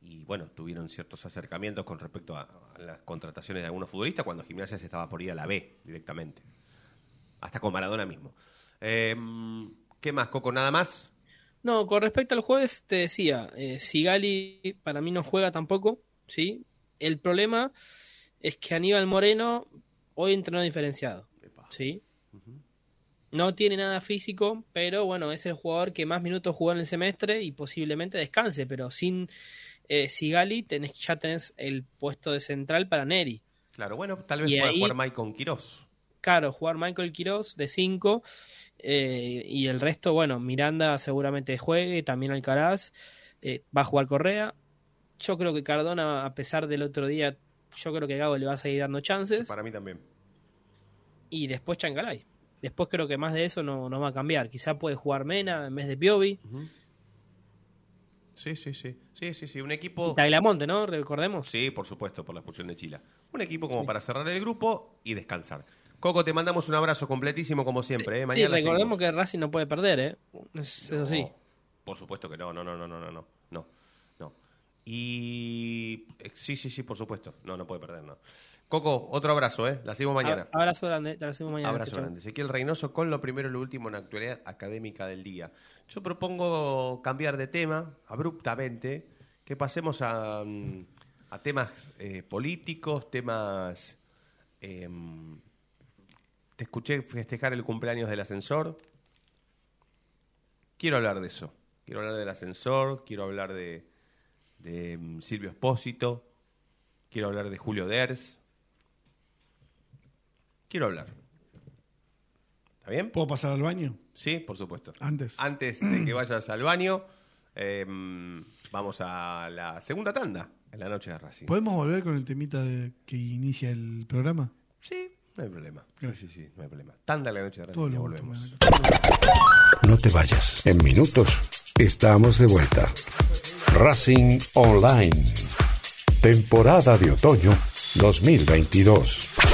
y, bueno, tuvieron ciertos acercamientos con respecto a, a las contrataciones de algunos futbolistas cuando gimnasia se estaba por ir a la B directamente. Hasta con Maradona mismo. Eh, ¿Qué más, Coco? ¿Nada más? No, con respecto al jueves, te decía, eh, Sigali para mí no juega tampoco, ¿sí? El problema es que Aníbal Moreno hoy entrenó diferenciado, ¿sí? No tiene nada físico, pero bueno, es el jugador que más minutos jugó en el semestre y posiblemente descanse, pero sin eh, Sigali tenés, ya tenés el puesto de central para Neri. Claro, bueno, tal vez Y pueda jugar Mike con Quirós. Claro, jugar Michael Quiroz de 5 y el resto, bueno, Miranda seguramente juegue, también Alcaraz, eh, va a jugar Correa. Yo creo que Cardona, a pesar del otro día, yo creo que Gago le va a seguir dando chances. Para mí también. Y después Chancalay. Después creo que más de eso no, no va a cambiar. Quizá puede jugar Mena en vez de Piovi. Sí, sí, sí. Sí, sí, sí. Un equipo. Taglamonte, ¿no? Recordemos. Sí, por supuesto, por la expulsión de Chile. Un equipo como para cerrar el grupo y descansar. Coco, te mandamos un abrazo completísimo como siempre. ¿eh? Mañana sí recordemos que Racing no puede perder, ¿eh? Eso no, sí. Por supuesto que no, no, no, no, no, no, no. No. Y. Eh, sí, sí, sí, por supuesto. No, no puede perder, no. Coco, otro abrazo, ¿eh? La sigo mañana. Abrazo grande, te la hacemos mañana. Abrazo grande. Ezequiel Reynoso con lo primero y lo último en la actualidad académica del día. Yo propongo cambiar de tema abruptamente, que pasemos a, mm, a temas eh, políticos, temas... em, te escuché festejar el cumpleaños del ascensor. Quiero hablar de eso. Quiero hablar del ascensor, quiero hablar de, de mm, Silvio Espósito, Quiero hablar de Julio Ders. Quiero hablar. ¿Está bien? ¿Puedo pasar al baño? Sí, por supuesto. Antes. Antes de que vayas al baño, eh, vamos a la segunda tanda en la noche de Racing. ¿Podemos volver con el temita de que inicia el programa? Sí, no hay problema. Sí, sí, sí, no hay problema. Tanda en la noche de Racing, Todo ya lo volvemos. No te vayas. En minutos estamos de vuelta. Racing Online. Temporada de otoño 2022.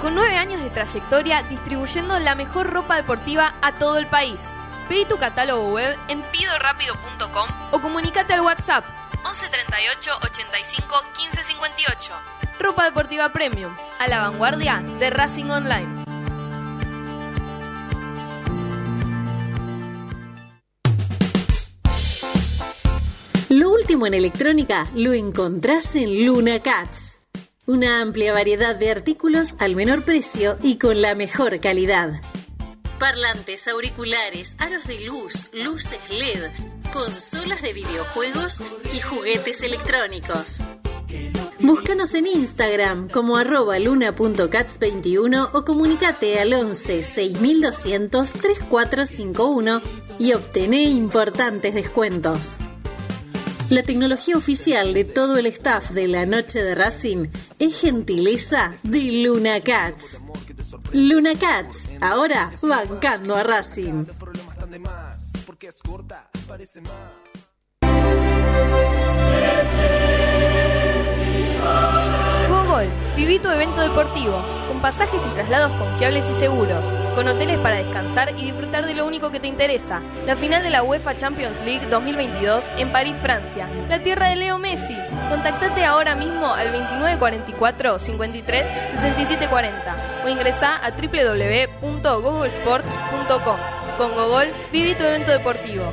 con nueve años de trayectoria distribuyendo la mejor ropa deportiva a todo el país. Pedí tu catálogo web en pidorapido.com o comunícate al WhatsApp 11 38 85 15 58. Ropa Deportiva Premium, a la vanguardia de Racing Online. Lo último en electrónica lo encontrás en Luna Cats. Una amplia variedad de artículos al menor precio y con la mejor calidad. Parlantes, auriculares, aros de luz, luces LED, consolas de videojuegos y juguetes electrónicos. Búscanos en Instagram como arroba luna.cats21 o comunicate al 11 6200 3451 y obtené importantes descuentos. La tecnología oficial de todo el staff de la noche de Racing es gentileza de Luna Cats. Luna Cats, ahora bancando a Racing. Google, tu evento deportivo, con pasajes y traslados confiables y seguros, con hoteles para descansar y disfrutar de lo único que te interesa, la final de la UEFA Champions League 2022 en París, Francia, la tierra de Leo Messi. Contactate ahora mismo al 2944 53 67 40 o ingresa a www.googlesports.com. Con Google, viví tu evento deportivo.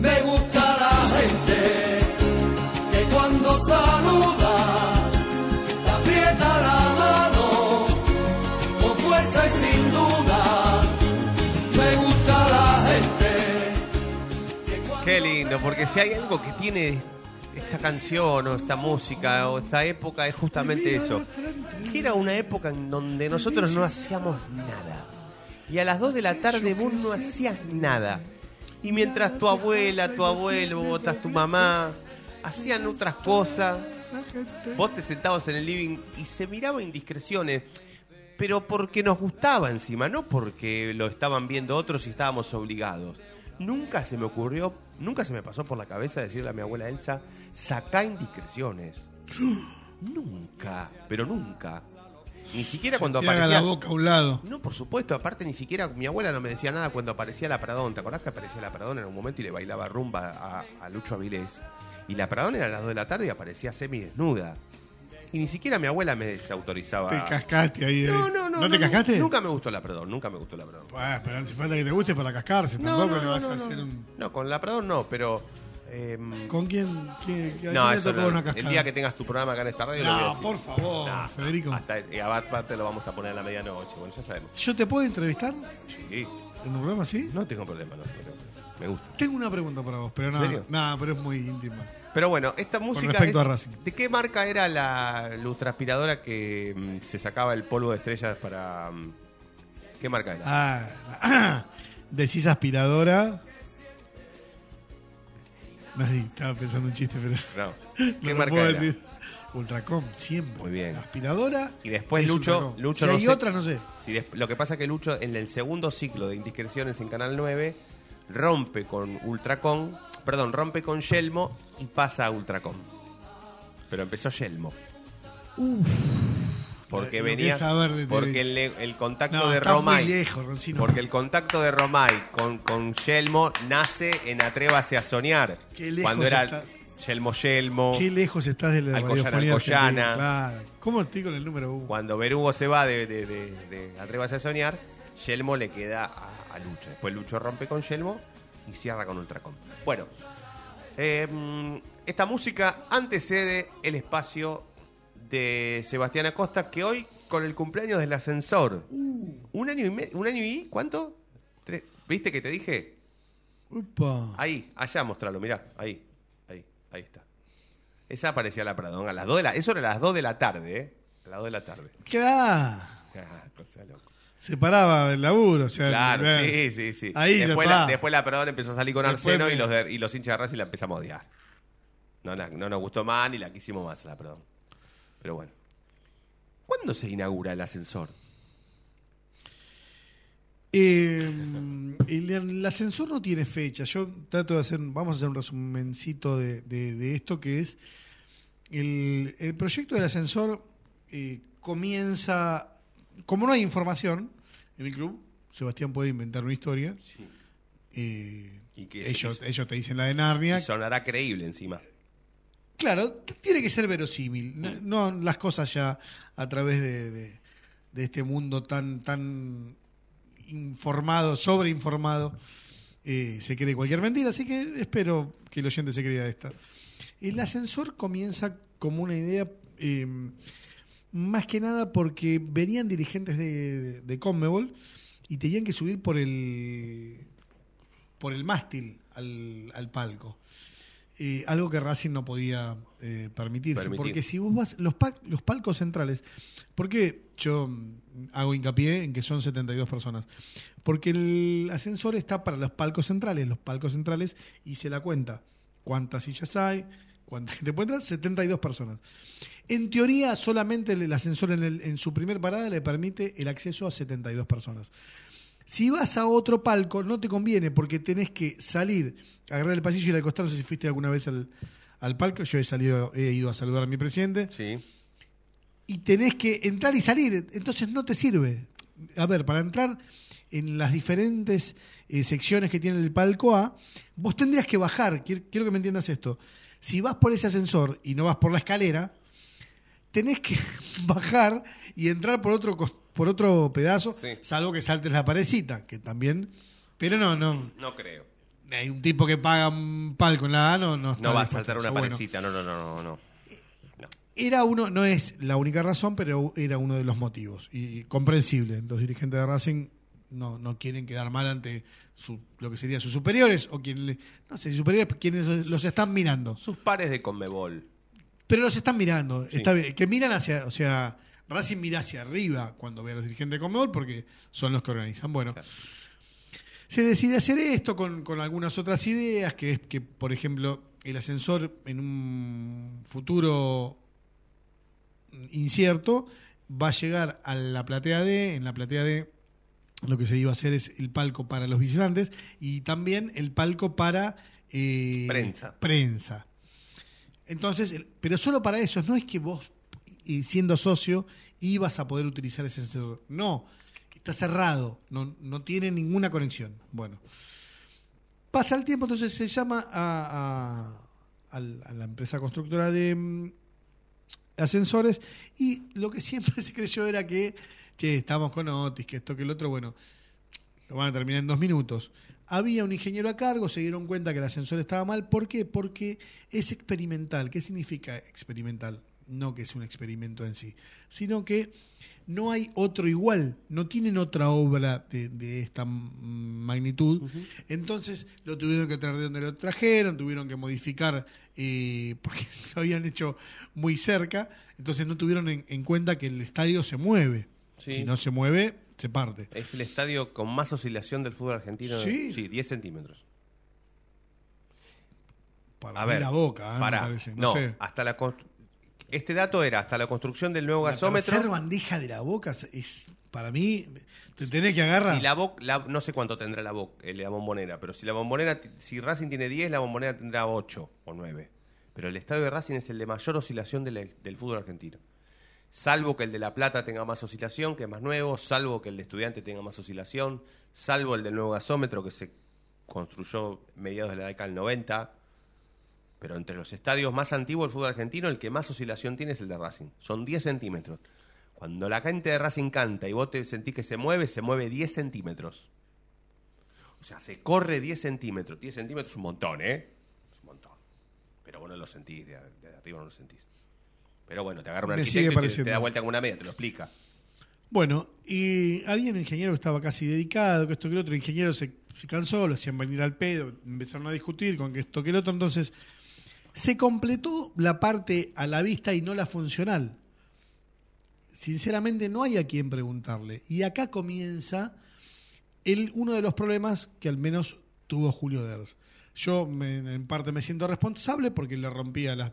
Me gusta la gente que cuando saluda aprieta la mano con fuerza y sin duda. Me gusta la gente. Qué lindo, porque si hay algo que tiene esta canción o esta música o esta época es justamente eso. Que era una época en donde nosotros no hacíamos nada. Y a las 2 de la tarde vos no hacías nada. Y mientras tu abuela, tu abuelo, otras tu mamá hacían otras cosas, vos te sentabas en el living y se miraban indiscreciones. Pero porque nos gustaba encima, no porque lo estaban viendo otros y estábamos obligados. Nunca se me ocurrió, nunca se me pasó por la cabeza decirle a mi abuela Elsa, sacá indiscreciones. nunca, pero nunca. Ni siquiera cuando te haga aparecía. la boca a un lado. No, por supuesto, aparte ni siquiera mi abuela no me decía nada cuando aparecía la Pradón. ¿Te acordás que aparecía la Pradón en un momento y le bailaba rumba a, a Lucho Avilés? Y la Pradón era a las 2 de la tarde y aparecía semi desnuda. Y ni siquiera mi abuela me desautorizaba. Te cascaste ahí. No, eh. no, no. ¿No te cascaste? Nunca me gustó la Pradón, nunca me gustó la Pradón. Bueno, pero hace falta que te guste para cascarse. Tampoco no, le vas a hacer un. No, con la Pradón no, pero. Em, ¿Con quién? quién- a no, eso no. una El día que tengas tu programa acá en esta radio lo voy a No, decir. por favor, Federico. Hasta, y aparte lo vamos a poner a la medianoche, bueno, ya sabemos. ¿Yo te puedo entrevistar Sí. en un programa así? No tengo problema, no, me gusta. Tengo una pregunta para vos, pero ¿En nada, nada, pero es muy íntima. Pero bueno, esta música respecto es- a. ¿De qué marca era la lustraspiradora que mm, se sacaba el polvo de estrellas para... mm, ¿Qué marca era? Ah, decís aspiradora. No, estaba pensando un chiste, pero. No. no ¿Qué lo marca puedo era? decir. Ultracom, siempre. Muy bien. Aspiradora. Y después es Lucho, Ultracom. Lucho si no hay sé- otras, no sé. si des- lo que pasa es que Lucho en el segundo ciclo de indiscreciones en Canal 9 rompe con Ultracom, perdón, rompe con Yelmo y pasa a Ultracom. Pero empezó Yelmo. Porque venía de porque el, el contacto No, de estás Romay lejos, porque el contacto de Romay con, con Yelmo nace en Atrévase a soñar Qué lejos cuando era está. Yelmo Yelmo Qué lejos estás de la Alcoyana, Alcoyana. Claro. ¿Cómo estoy con el número uno? Cuando Berugo se va de, de, de, de Atrévase a soñar, Yelmo le queda a, a Lucho. Después Lucho rompe con Yelmo y cierra con Ultracom. Bueno, eh, esta música antecede el espacio de Sebastián Acosta, que hoy, con el cumpleaños del ascensor, un año y me- un año y ¿cuánto? Tres- ¿Viste que te dije? Upa. Ahí, allá mostralo, mirá, ahí, ahí, ahí está. Esa aparecía la Pradón a las 2 de la, eso era a las 2 de la tarde, ¿eh? A las 2 de la tarde. Claro. Ah, cosa loca. Se paraba el laburo. O sea, Claro, eh, sí, sí, sí. Ahí después, la, después la Pradón empezó a salir con Después Arseno me- y, los de- y los hinchas de Racing la empezamos a odiar. No nos gustó más ni la quisimos más la Pradón. Pero bueno. ¿Cuándo se inaugura el ascensor? Eh, el, el ascensor no tiene fecha. Yo trato de hacer, vamos a hacer un resumencito de, de- de esto que es el, el proyecto del ascensor eh, comienza, como no hay información en el club, Sebastián puede inventar una historia. Eh, Y que ellos, ellos te dicen la de Narnia. y sonará creíble encima. Claro, tiene que ser verosímil. No, no las cosas ya a través de, de- de este mundo tan tan informado, sobreinformado, eh, se cree cualquier mentira. Así que espero que el oyente se crea esta. El ascensor comienza como una idea, eh, más que nada porque venían dirigentes de, de Conmebol y tenían que subir por el por el mástil al, al palco. Eh, algo que Racing no podía eh, permitirse. Permitir. Porque si vos vas, los, pa- los palcos centrales, porque yo mm, hago hincapié en que son 72 personas? Porque el ascensor está para los palcos centrales. Los palcos centrales hice la cuenta. ¿Cuántas sillas hay? ¿Cuánta gente puede entrar? 72 personas. En teoría, solamente el, el ascensor en, el- en su primer parada le permite el acceso a 72 personas. Si vas a otro palco, no te conviene porque tenés que salir, agarrar el pasillo y ir al costado. No sé si fuiste alguna vez al, al palco. Yo he salido, he ido a saludar a mi presidente. Sí. Y tenés que entrar y salir. Entonces no te sirve. a ver, para entrar en las diferentes eh, secciones que tiene el palco A, vos tendrías que bajar, quiero, quiero que me entiendas esto. Si vas por ese ascensor y no vas por la escalera, tenés que bajar y entrar por otro cos- por otro pedazo, salvo que saltes la parecita, que también, pero no, no, No creo. hay un tipo que paga un palco en la A, no, no, está No va a saltar una eso. Bueno, parecita, no, no, no, no, no. era uno, no es la única razón, pero era uno de los motivos. Y comprensible. Los dirigentes de Racing no, no quieren quedar mal ante su, lo que serían sus superiores, o quien le- no sé, superiores, quienes los están mirando. Sus pares de Conmebol. Pero los están mirando. Sí. Está bien. Que miran hacia, o sea, Racing mira hacia arriba cuando ve a los dirigentes de Conmebol porque son los que organizan. Bueno. Se decide hacer esto con, con algunas otras ideas, que es que, por ejemplo, el ascensor en un futuro incierto va a llegar a la platea D, en la platea D lo que se iba a hacer es el palco para los visitantes y también el palco para eh, Prensa. prensa. Entonces, pero solo para eso, no es que vos, eh, siendo socio, ibas a poder utilizar ese ascensor. No, está cerrado, no, no tiene ninguna conexión. Bueno, pasa el tiempo, entonces se llama a, a la empresa constructora de mm, ascensores y lo que siempre se creyó era que, che, estamos con Otis, que esto, que el otro, bueno, lo van a terminar en dos minutos. Había un ingeniero a cargo, se dieron cuenta que el ascensor estaba mal. ¿Por qué? Porque es experimental. ¿Qué significa experimental? No que es un experimento en sí, sino que no hay otro igual, no tienen otra obra de, de esta magnitud. Entonces lo tuvieron que traer de donde lo trajeron, tuvieron que modificar eh, porque lo habían hecho muy cerca. Entonces no tuvieron en, en cuenta que el estadio se mueve. Sí. Si no se mueve, se parte. Es el estadio con más oscilación del fútbol argentino. Sí. Sí, 10 centímetros. Para A mí ver, la boca, ¿eh? parece, no No, sé. hasta la Este dato era hasta la construcción del nuevo La gasómetro. tercer bandeja de la boca es, para mí, te tenés que agarrar. Si la la- no sé cuánto tendrá la, Bo- eh, la bombonera, pero si la bombonera, si Racing tiene 10, la bombonera tendrá 8 o 9. Pero el estadio de Racing es el de mayor oscilación de la- del fútbol argentino. Salvo que el de La Plata tenga más oscilación, que es más nuevo, salvo que el de Estudiante tenga más oscilación, salvo el del nuevo gasómetro que se construyó mediados de la década del 90. Pero entre los estadios más antiguos del fútbol argentino, el que más oscilación tiene es el de Racing. Son 10 centímetros. Cuando la gente de Racing canta y vos te sentís que se mueve, se mueve 10 centímetros. O sea, se corre 10 centímetros. 10 centímetros es un montón, ¿eh? Es un montón. Pero vos no lo sentís, de, de arriba no lo sentís. Pero bueno, te agarra un Me arquitecto y te- te, da vuelta con una media, te lo explica. Bueno, y había un ingeniero que estaba casi dedicado, que esto que el otro, el ingeniero se, se cansó, lo hacían venir al pedo, empezaron a discutir con que esto que el otro, entonces se completó la parte a la vista y no la funcional. Sinceramente no hay a quien preguntarle. Y acá comienza uno de los problemas que al menos tuvo Julio Ders. Yo en parte me siento responsable porque le rompía las,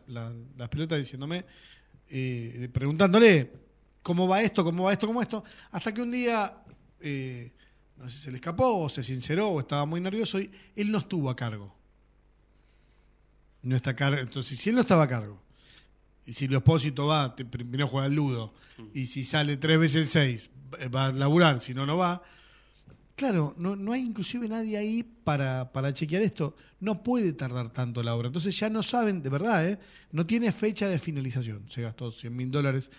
pelotas diciéndome, eh, preguntándole cómo va esto, cómo va esto, cómo esto, hasta que un día, eh, no sé si se le escapó o se sinceró o estaba muy nervioso y él no estuvo a cargo. No está a cargo. Entonces, si él no estaba a cargo, y si el opósito va, primero juega al ludo, y si sale tres veces el seis, va a laburar, si no, no va. Claro, no, no hay inclusive nadie ahí para, para chequear esto. No puede tardar tanto la obra. Entonces ya no saben, de verdad, ¿eh? no tiene fecha de finalización. Se gastó 100 mil dólares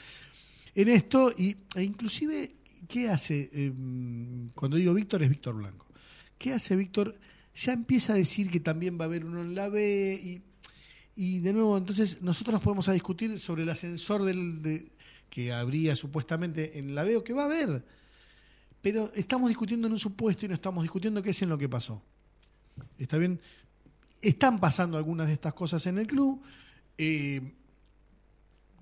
en esto y, e inclusive, ¿qué hace? Eh, cuando digo Víctor es Víctor Blanco. ¿Qué hace Víctor? Ya empieza a decir que también va a haber uno en la B y, y de nuevo, entonces nosotros nos podemos a discutir sobre el ascensor del, de- que habría supuestamente en la B o que va a haber. Pero estamos discutiendo en un supuesto y no estamos discutiendo qué es en lo que pasó. ¿Está bien? Están pasando algunas de estas cosas en el club. Eh,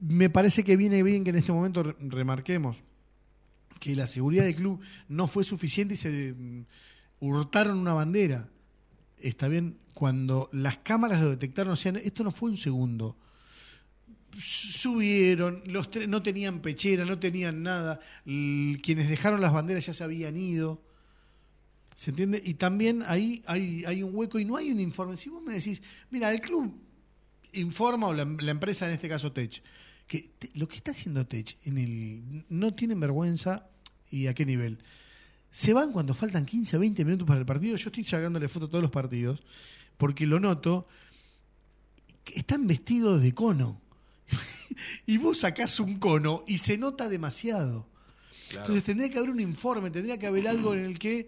me parece que viene bien que en este momento re- remarquemos que la seguridad del club no fue suficiente y se mm, hurtaron una bandera. Está bien, cuando las cámaras lo detectaron, o sea, esto no fue un segundo. Subieron, los tres no tenían pechera, no tenían nada. Quienes dejaron las banderas ya se habían ido. ¿Se entiende? Y también ahí hay, un hueco y no hay un informe. Si vos me decís, mira, el club informa, o la, empresa, en este caso Tech, que lo que está haciendo Tech en el, no tienen vergüenza y a qué nivel. Se van cuando faltan 15 20 minutos para el partido. Yo estoy sacándole foto a todos los partidos porque lo noto. Están vestidos de cono. y vos sacás un cono y se nota demasiado. Entonces tendría que haber un informe, tendría que haber algo en el que,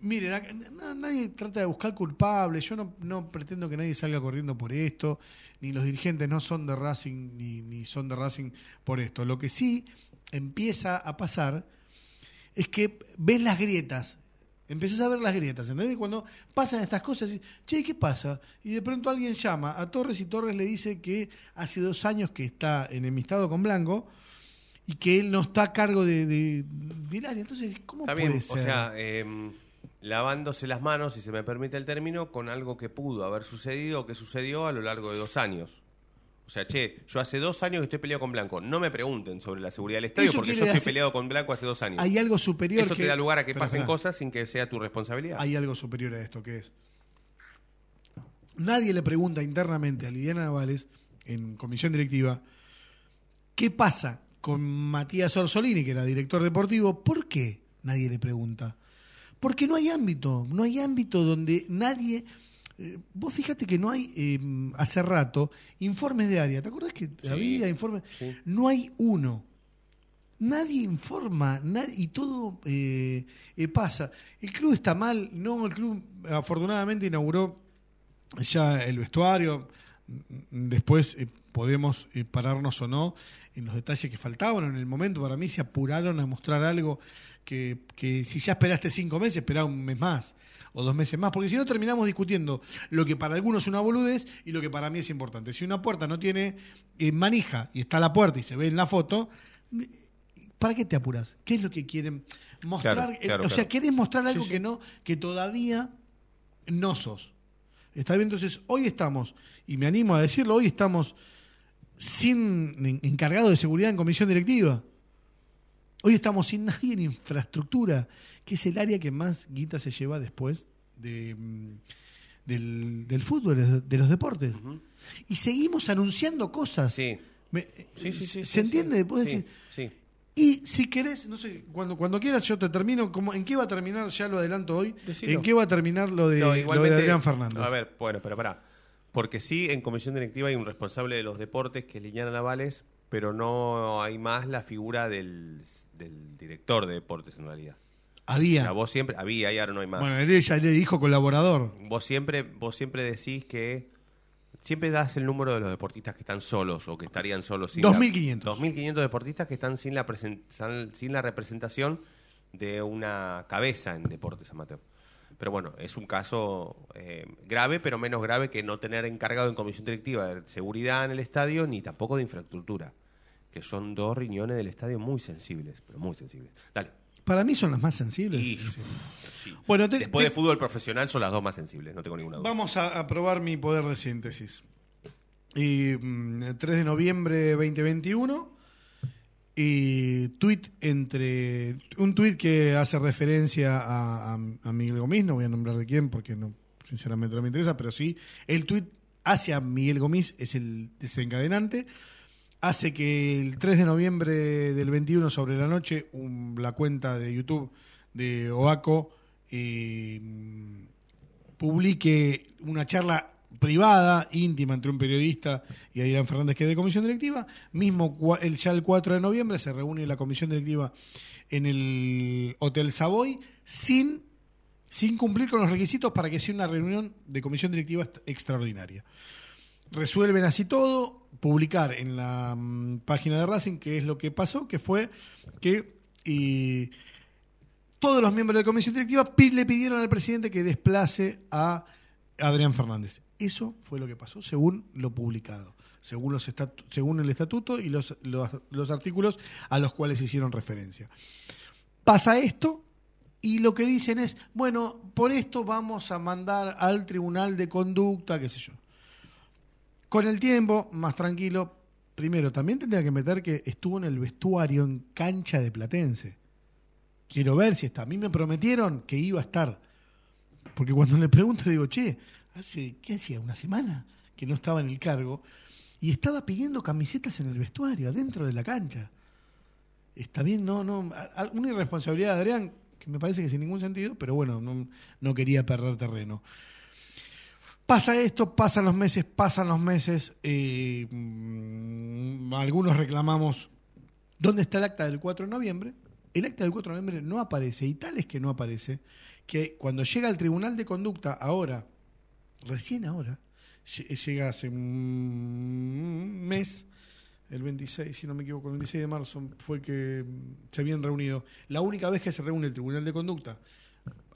miren, na- nadie trata de buscar culpables, yo no, no pretendo que nadie salga corriendo por esto, ni los dirigentes no son de Racing, ni, ni son de Racing por esto. Lo que sí empieza a pasar es que ves las grietas, empezás a ver las grietas, ¿entendés? Y Cuando pasan estas cosas, decís, che, ¿qué pasa? Y de pronto alguien llama a Torres y Torres le dice que hace dos años que está enemistado con Blanco y que él no está a cargo de, de, del área. Entonces, ¿cómo Está puede bien, ser? o sea, eh, lavándose las manos, si se me permite el término, con algo que pudo haber sucedido o que sucedió a lo largo de dos años. O sea, che, yo hace dos años que estoy peleado con Blanco. No me pregunten sobre la seguridad del estadio Eso porque yo estoy peleado con Blanco hace dos años. hay algo superior Eso que... te da lugar a que Pero, pasen cosas sin que sea tu responsabilidad. Hay algo superior a esto, que es... Nadie le pregunta internamente a Liliana Navales, en comisión directiva, ¿qué pasa con Matías Orsolini, que era director deportivo? ¿Por qué nadie le pregunta? Porque no hay ámbito, no hay ámbito donde nadie... eh, vos fíjate que no hay, eh, hace rato, informes de área. ¿Te acordás que Sí, había informes? sí. No hay uno. Nadie informa nadie, y todo eh, eh, pasa. El club está mal, no, el club afortunadamente inauguró ya el vestuario. Mm, Después eh, podemos pararnos o no en los detalles que faltaban. En el momento, para mí, se apuraron a mostrar algo que, que si ya esperaste cinco meses, espera un mes más o dos meses más, porque si no terminamos discutiendo lo que para algunos es una boludez y lo que para mí es importante. Si una puerta no tiene eh, manija y está la puerta y se ve en la foto, ¿para qué te apuras? ¿Qué es lo que quieren mostrar? Claro, Eh, claro, o sea, claro. querés mostrar algo Sí, sí. que no, que todavía no sos. ¿Está bien? Entonces, hoy estamos, y me animo a decirlo, hoy estamos sin en- encargado de seguridad en comisión directiva. Hoy estamos sin nadie en infraestructura, que es el área que más guita se lleva después de, mm, del, del fútbol, de- los deportes. Y seguimos anunciando cosas. Sí. Me- Sí, sí, sí, ¿Se entiende? sí. y si querés, no sé, cuando, cuando quieras yo te termino, como, ¿en qué va a terminar? Ya lo adelanto hoy. Decilo. ¿En qué va a terminar lo de, No, lo de Adrián Fernández? A ver, bueno, pero pará. Porque sí, en comisión directiva hay un responsable de los deportes que es Liliana Navales, pero no hay más la figura del, del director de deportes en realidad. Había. O sea, vos siempre, había y ahora no hay más. Bueno, él ya le dijo colaborador. Vos siempre, vos siempre decís que siempre das el número de los deportistas que están solos o que estarían solos. sin la- 2.500. 2.500 deportistas que están sin la, sin la representación de una cabeza en deportes amateur. Pero bueno, es un caso eh, grave, pero menos grave que no tener encargado en comisión directiva de seguridad en el estadio ni tampoco de infraestructura, que son dos riñones del estadio muy sensibles, pero muy sensibles. Dale. Para mí son las más sensibles. Y- Sí. sí. Bueno, te- Después te- de fútbol profesional son las dos más sensibles, no tengo ninguna duda. Vamos a, a probar mi poder de síntesis. Y, mm, 3 de noviembre 2021. Y tweet entre. Un tweet que hace referencia a, a- a Miguel Gomis, no voy a nombrar de quién porque no, sinceramente no me interesa, pero sí. El tweet hacia Miguel Gomis es el desencadenante. Hace que el 3 de noviembre del 21 sobre la noche, un- la cuenta de YouTube de Oaco eh, publique una charla privada, íntima, entre un periodista y Adrián Fernández, que es de comisión directiva. Mismo el, ya el 4 de noviembre se reúne la comisión directiva en el Hotel Savoy sin, sin cumplir con los requisitos para que sea una reunión de comisión directiva extraordinaria. Resuelven así todo, publicar en la mm, página de Racing qué es lo que pasó, que fue que todos los miembros de la comisión directiva le pidieron al presidente que desplace a Adrián Fernández. Eso fue lo que pasó según lo publicado, según, los según el estatuto y los, los, los artículos a los cuales hicieron referencia. Pasa esto y lo que dicen es, bueno, por esto vamos a mandar al tribunal de conducta, qué sé yo. Con el tiempo, más tranquilo, primero, también tendría que meter que estuvo en el vestuario en cancha de Platense. Quiero ver si está. A mí me prometieron que iba a estar. Porque cuando le pregunto, digo, che, hace, ¿qué hacía? ¿Una semana que no estaba en el cargo? Y estaba pidiendo camisetas en el vestuario, adentro de la cancha. Está bien, no, no. Una irresponsabilidad de Adrián, que me parece que sin ningún sentido, pero bueno, no, no quería perder terreno. Pasa esto, pasan los meses, pasan los meses. eh, algunos reclamamos. ¿Dónde está el acta del 4 de noviembre? El acta del 4 de noviembre no aparece, y tal es que no aparece, que cuando llega al Tribunal de Conducta, ahora, recién ahora, lle- llega hace un mes, el 26, si no me equivoco, el 26 de marzo fue que se habían reunido. La única vez que se reúne el Tribunal de Conducta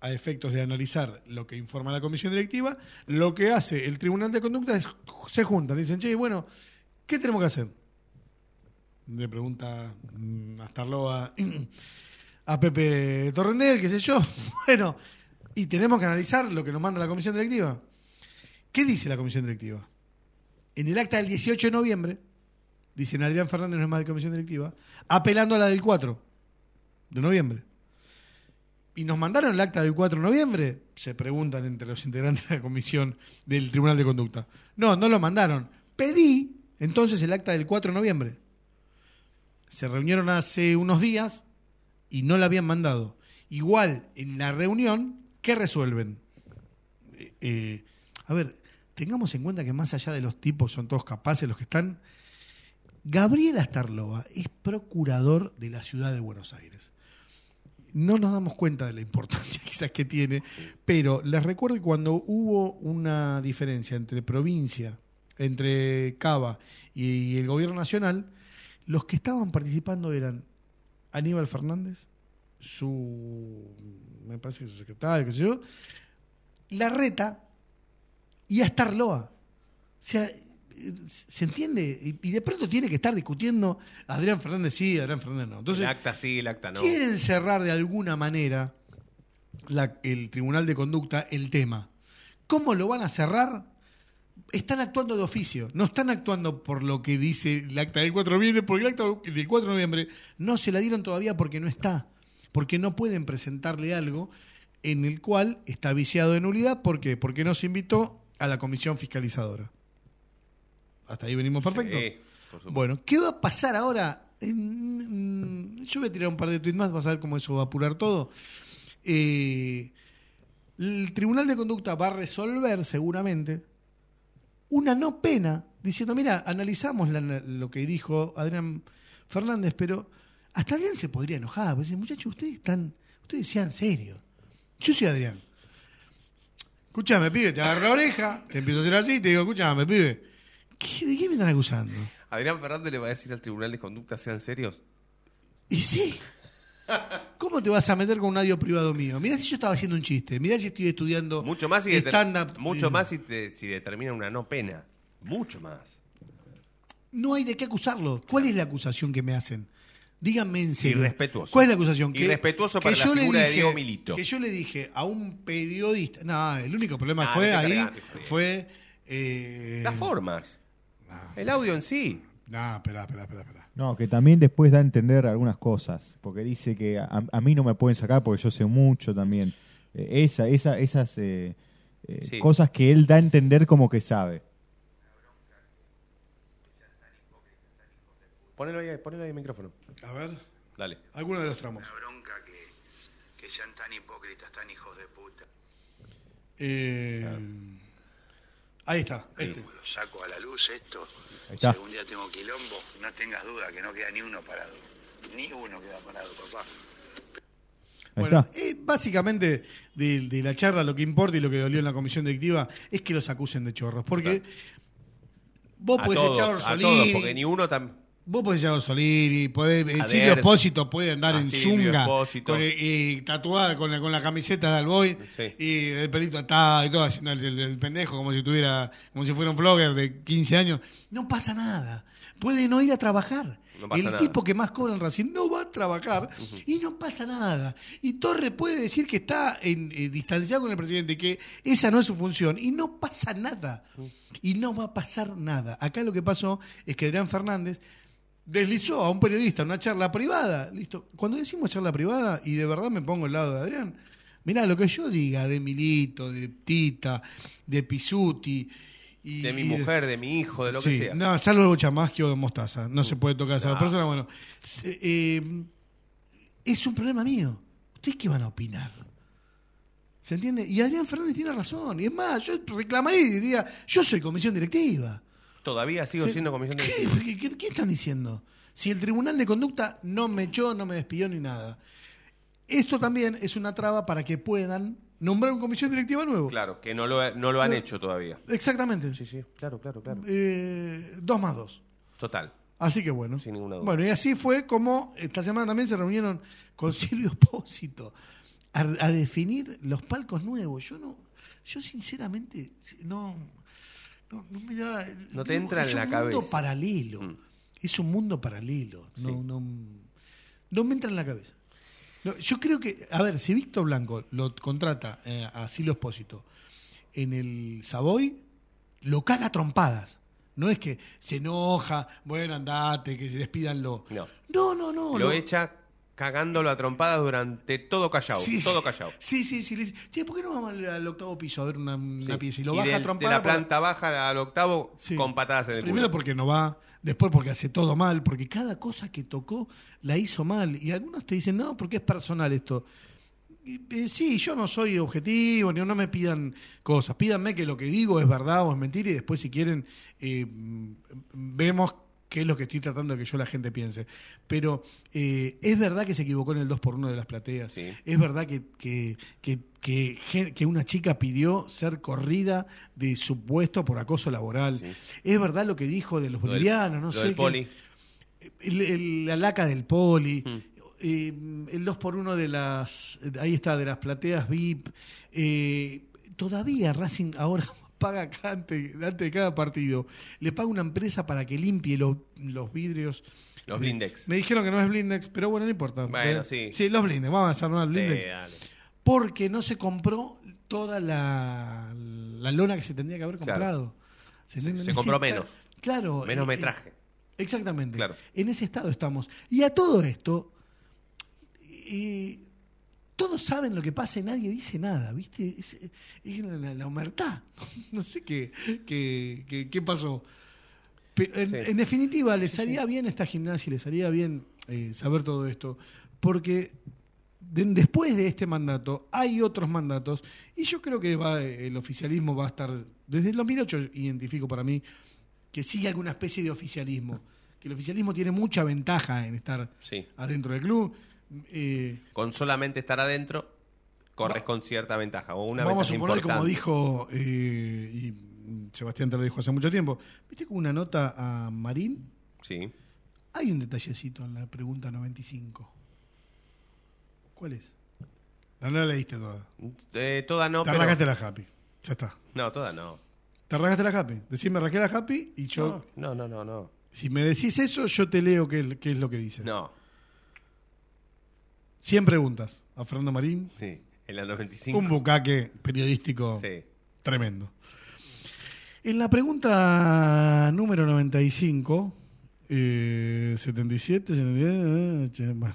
a efectos de analizar lo que informa la comisión directiva, lo que hace el Tribunal de Conducta es se juntan, dicen, che, bueno, ¿qué tenemos que hacer? Le pregunta mm, Astarloa a Pepe Torrender, qué sé yo. Bueno, y tenemos que analizar lo que nos manda la comisión directiva. ¿Qué dice la comisión directiva? En el acta del 18 de noviembre, dicen Adrián Fernández no es más de comisión directiva, apelando a la del 4 de noviembre. ¿Y nos mandaron el acta del 4 de noviembre? Se preguntan entre los integrantes de la comisión del Tribunal de Conducta. No, no lo mandaron. Pedí entonces el acta del 4 de noviembre. Se reunieron hace unos días y no la habían mandado. Igual, en la reunión, ¿qué resuelven? Eh, eh, a ver, tengamos en cuenta que más allá de los tipos, son todos capaces los que están. Gabriel Astarloa es procurador de la ciudad de Buenos Aires. No nos damos cuenta de la importancia quizás que tiene, pero les recuerdo que cuando hubo una diferencia entre provincia, entre Cava y el gobierno nacional, los que estaban participando eran Aníbal Fernández, su, me parece que su secretario, qué sé yo, Larreta y Astarloa. O sea, ¿se entiende? Y, y de pronto tiene que estar discutiendo Adrián Fernández sí, Adrián Fernández no. Entonces, el acta sí, el acta no. quieren cerrar de alguna manera la- el Tribunal de Conducta el tema. ¿Cómo lo van a cerrar? Están actuando de oficio, no están actuando por lo que dice el acta del 4 de noviembre, porque el acta del 4 de noviembre no se la dieron todavía porque no está, porque no pueden presentarle algo en el cual está viciado de nulidad. ¿Por qué? Porque no se invitó a la comisión fiscalizadora. Hasta ahí venimos perfecto. Sí, por supuesto. Bueno, ¿qué va a pasar ahora? Mm, Yo voy a tirar un par de tweets más, vas a ver cómo eso va a apurar todo. Eh, el Tribunal de Conducta va a resolver seguramente una no pena, diciendo, mira, analizamos la- lo que dijo Adrián Fernández, pero hasta Adrián se podría enojar, dice, muchachos, ustedes están, ustedes sean serios. Yo soy Adrián. Escúchame, pibe, te agarro la oreja, te empiezo a hacer así te digo, escúchame, pibe, ¿qué- ¿de qué me están acusando? Adrián Fernández le va a decir al Tribunal de Conducta, sean serios. Y sí. ¿Cómo te vas a meter con un audio privado mío? Mirá si yo estaba haciendo un chiste, mirá si estoy estudiando Mucho más si, stand-up. mucho más si, te- si determina una no pena. Mucho más. No hay de qué acusarlo. ¿Cuál es la acusación que me hacen? Díganme en serio. Irrespetuoso. ¿Cuál es la acusación? Que- Irrespetuoso que para la yo figura de Diego Milito. Que yo le dije a un periodista. No, el único problema Ah, fue ahí. Fue. Eh, Las formas. El audio en sí. No, espera, espera, espera. espera. No, que también después da a entender algunas cosas, porque dice que a, a mí no me pueden sacar porque yo sé mucho también. Eh, esa, esa, esas eh, eh, Sí. cosas que él da a entender como que sabe. Ponelo ahí, ponelo ahí el micrófono. A ver. Dale. Alguno de los tramos. bronca que, que sean tan hipócritas, tan hijos de puta. Eh, Ahí está. Este. Lo saco a la luz esto. Ahí está. Si algún día tengo quilombo, no tengas duda que no queda ni uno parado. Ni uno queda parado, papá. Ahí Bueno, está. eh, básicamente de, de la charla lo que importa y lo que dolió en la comisión directiva es que los acusen de chorros. Porque vos A podés todos, echar a a todos, porque ni uno tan... vos podés echar a Orsolini, podés, eh, Silvio Espósito puede andar en Silvio zunga, con el- y tatuada con la, con la camiseta de Alboy Sí. y el pelito atado y todo, haciendo el, el- el pendejo como si tuviera, como si fuera un vlogger de 15 años. No pasa nada. Puede no ir a trabajar. No pasa el nada. tipo que más cobra en Racing no va a trabajar y no pasa nada. Y Torre puede decir que está en, eh, distanciado con el presidente, que esa no es su función y no pasa nada. Y no va a pasar nada. Acá lo que pasó es que Adrián Fernández deslizó a un periodista una charla privada. Listo. Cuando decimos charla privada, y de verdad me pongo al lado de Adrián, mirá, lo que yo diga de Milito, de Tita, de Pisuti y- de mi y mujer, de mi hijo, de lo que sea. No, salvo chamasqui o de mostaza. No se puede tocar a esa No. persona. Bueno, eh, es un problema mío. ¿Ustedes qué van a opinar? ¿Se entiende? Y Adrián Fernández tiene razón. Y es más, yo reclamaría y diría, yo soy comisión directiva. Todavía sigo siendo comisión ¿Qué, directiva. ¿Qué, qué- qué están diciendo? Si el Tribunal de Conducta no me echó, no me despidió ni nada. Esto también es una traba para que puedan nombrar un comisión directiva nuevo. Claro, que no lo, no lo han hecho todavía. Exactamente. Sí, sí, claro, claro, claro. Eh, dos más dos. Total. Así que bueno. Sin ninguna duda. Bueno, y así fue como esta semana también se reunieron con Silvio Pósito a, a definir los palcos nuevos. Yo no, yo sinceramente no, no, no me da. No te digo, entra en es la un cabeza. mundo paralelo. Mm. Es un mundo paralelo. No, Sí. no, no me entra en la cabeza. No, yo creo que, a ver, si Víctor Blanco lo contrata eh, a Silvio Espósito en el Savoy, lo caga a trompadas. No es que se enoja, bueno, andate, que se despídanlo. No. No, no, no. Lo echa cagándolo a trompadas durante todo callado. Sí, todo sí. callado. Sí, sí, sí. le dice, che, ¿por qué no vamos al, al octavo piso a ver una, una Sí. pieza? Y lo Y baja del- a de trompadas. la planta baja al octavo con patadas en el Primero culo. porque no va, después porque hace todo mal, porque cada cosa que tocó la hizo mal. Y algunos te dicen, no, porque es personal esto. Y, eh, sí, yo no soy objetivo, ni no me pidan cosas. Pídanme que lo que digo es verdad o es mentira y después si quieren eh, mm, vemos qué es lo que estoy tratando de que yo la gente piense. Pero eh, es verdad que se equivocó en el 2 por 1 de las plateas. Es verdad que, que, que, que que una chica pidió ser corrida de su puesto por acoso laboral. Es verdad lo que dijo de los Lo del- bolivianos, no lo sé. del qué- poli. el- el- la laca del poli, Mm. eh, el 2 por 1 de las, ahí está, de las plateas VIP. eh, todavía Racing ahora paga acá antes, antes de cada partido, le paga una empresa para que limpie los, los vidrios. Los Eh, Blindex. Me dijeron que no es Blindex, pero bueno, no importa. Bueno, Eh, sí. Sí, los Blindex, vamos a hacer una Sí, Blindex. dale. Porque no se compró toda la, la lona que se tendría que haber Claro. comprado. Se- compró menos. Claro. Menos eh, metraje. Exactamente. Claro. En ese estado estamos. Y a todo esto, eh, todos saben lo que pasa y nadie dice nada, ¿viste? Es, es la, la, la omertá. No sé qué, qué, qué, qué pasó. Pero en, Sí. en definitiva, les haría bien esta gimnasia, les haría bien eh, saber todo esto, porque de- después de este mandato hay otros mandatos y yo creo que va, el oficialismo va a estar, desde el 2008 identifico para mí, que sigue alguna especie de oficialismo, que el oficialismo tiene mucha ventaja en estar Sí. adentro del club. Eh, Con solamente estar adentro, corres con cierta ventaja. O una Vamos a suponer, como dijo, eh, y Sebastián te lo dijo hace mucho tiempo, ¿viste con una nota a Marín? Sí. Hay un detallecito en la pregunta 95. ¿Cuál es? No, no la leíste toda. Eh, toda no, Te pero... arrancaste la happy. Ya está. No, toda no. Te arrancaste la happy. Decime arranqué la happy y yo... No, no, no, no. Si me decís eso, yo te leo qué, qué es lo que dice. No. 100 preguntas a Fernando Marín. Sí, en la 95. Un bucaque periodístico Sí. tremendo. En la pregunta número 95, eh, 77, 79, eh, bueno,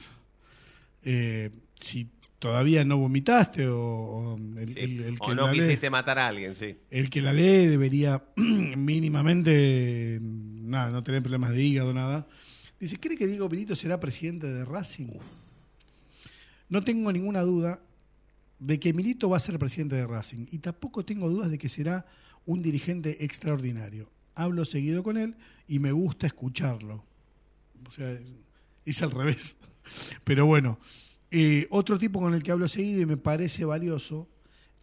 eh, si todavía no vomitaste o, o el, Sí. el- el o que no la lee- quisiste matar a alguien, sí. el que la lee debería mínimamente nada, no tener problemas de hígado, nada. Dice, ¿cree que Diego Benito será presidente de Racing? No tengo ninguna duda de que Milito va a ser presidente de Racing y tampoco tengo dudas de que será un dirigente extraordinario. Hablo seguido con él y me gusta escucharlo. O sea, es- al revés. Pero bueno, eh, otro tipo con el que hablo seguido y me parece valioso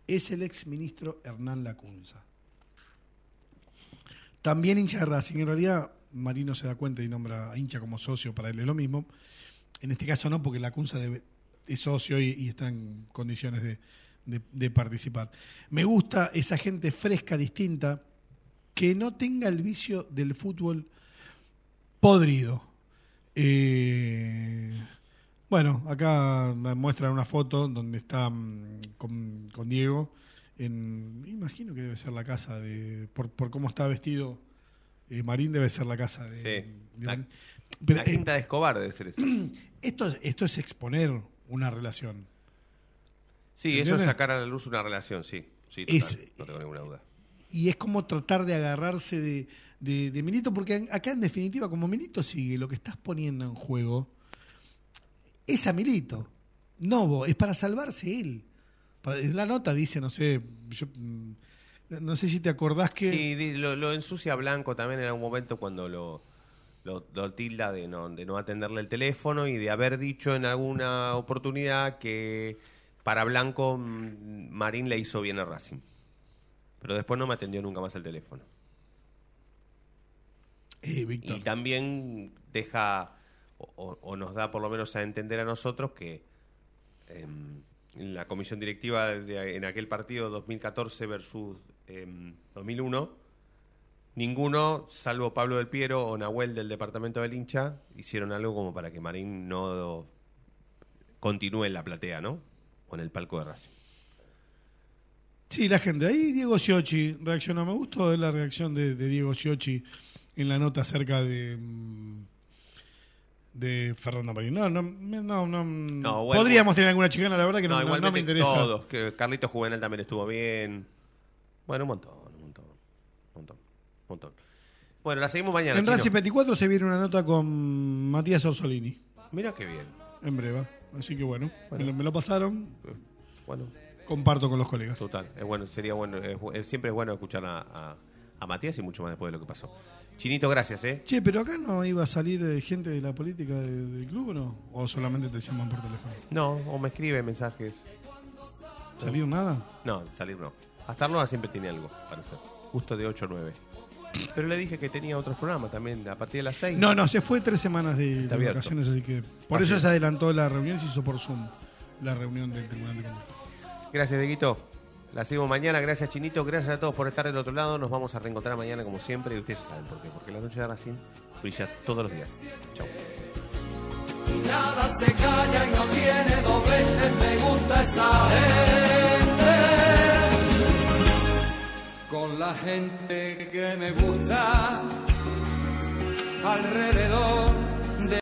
es el ex ministro Hernán Lacunza. También hincha de Racing. En realidad, Marino se da cuenta y nombra a hincha como socio, para él es lo mismo. En este caso no, porque Lacunza debe- es socio y, y está en condiciones de, de- de participar. Me gusta esa gente fresca, distinta, que no tenga el vicio del fútbol podrido. Eh, bueno, acá me muestran una foto donde está mm, con, con Diego. En, imagino que debe ser la casa de. Por, por cómo está vestido, eh, Marín debe ser la casa de. Sí. de La. Pero, la eh, quinta de Escobar debe ser eso. esto, esto es exponer una relación. Sí, ¿Se eso es sacar a la luz una relación, sí. Sí, total, Es- no tengo ninguna duda. y es como tratar de agarrarse de, de, de Milito, porque acá en definitiva, como Milito sigue, lo que estás poniendo en juego es a Milito, no vos, es para salvarse él. En la nota dice, no sé, yo, mm, no sé si te acordás que... Sí, lo, lo ensucia Blanco también en algún momento cuando lo, lo, lo tilda de no, de no atenderle el teléfono y de haber dicho en alguna oportunidad que para Blanco mm, Marín le hizo bien a Racing. Pero después no me atendió nunca más el teléfono. Eh. Y también deja o, nos da por lo menos a entender a nosotros que em, en la comisión directiva de- en aquel partido 2014 versus em, 2001 ninguno salvo Pablo del Piero o Nahuel del departamento del hincha hicieron algo como para que Marín no continúe en la platea, ¿no? O en el palco de Racing. Sí, la gente. Ahí Diego Sciocchi reaccionó. Me gustó la reacción de, de Diego Sciocchi en la nota acerca de mm, de Fernando Marín. No, no, no, no, No, bueno, podríamos tener alguna chicana, la verdad que no, no- no me interesa. Todos, que Carlitos Juvenal también estuvo bien. Bueno, un montón, un montón, un montón, un montón. Bueno, la seguimos mañana. En Chino. Racing 24 se viene una nota con Matías Orsolini. Mira qué bien. En breve. Así que bueno, Me, lo, me lo pasaron. Bueno. Comparto con los colegas. Total, es bueno, sería bueno, es siempre es bueno escuchar a, a- a Matías y mucho más después de lo que pasó. Chinito, gracias, ¿eh? Che, pero acá no iba a salir eh, gente de la política de- del club, ¿o no? ¿O solamente te llaman por teléfono? No, o me escribe mensajes. ¿Salir nada? No, salir no. Hasta Arnoa siempre tiene algo para hacer. Justo de 8 a 9. Pero le dije que tenía otros programas también a partir de las 6. No, no, se fue tres semanas de, de vacaciones, así que por eso se adelantó la reunión, se hizo por Zoom la reunión del Tribunal de Conducta. Gracias, Deguito. La seguimos mañana. Gracias, Chinito. Gracias a todos por estar del otro lado. Nos vamos a reencontrar mañana como siempre. Y ustedes ya saben por qué. Porque la noche de Racing brilla todos los días. Chau. Nada se calla y no tiene dos veces, me gusta esa Con la gente que me gusta alrededor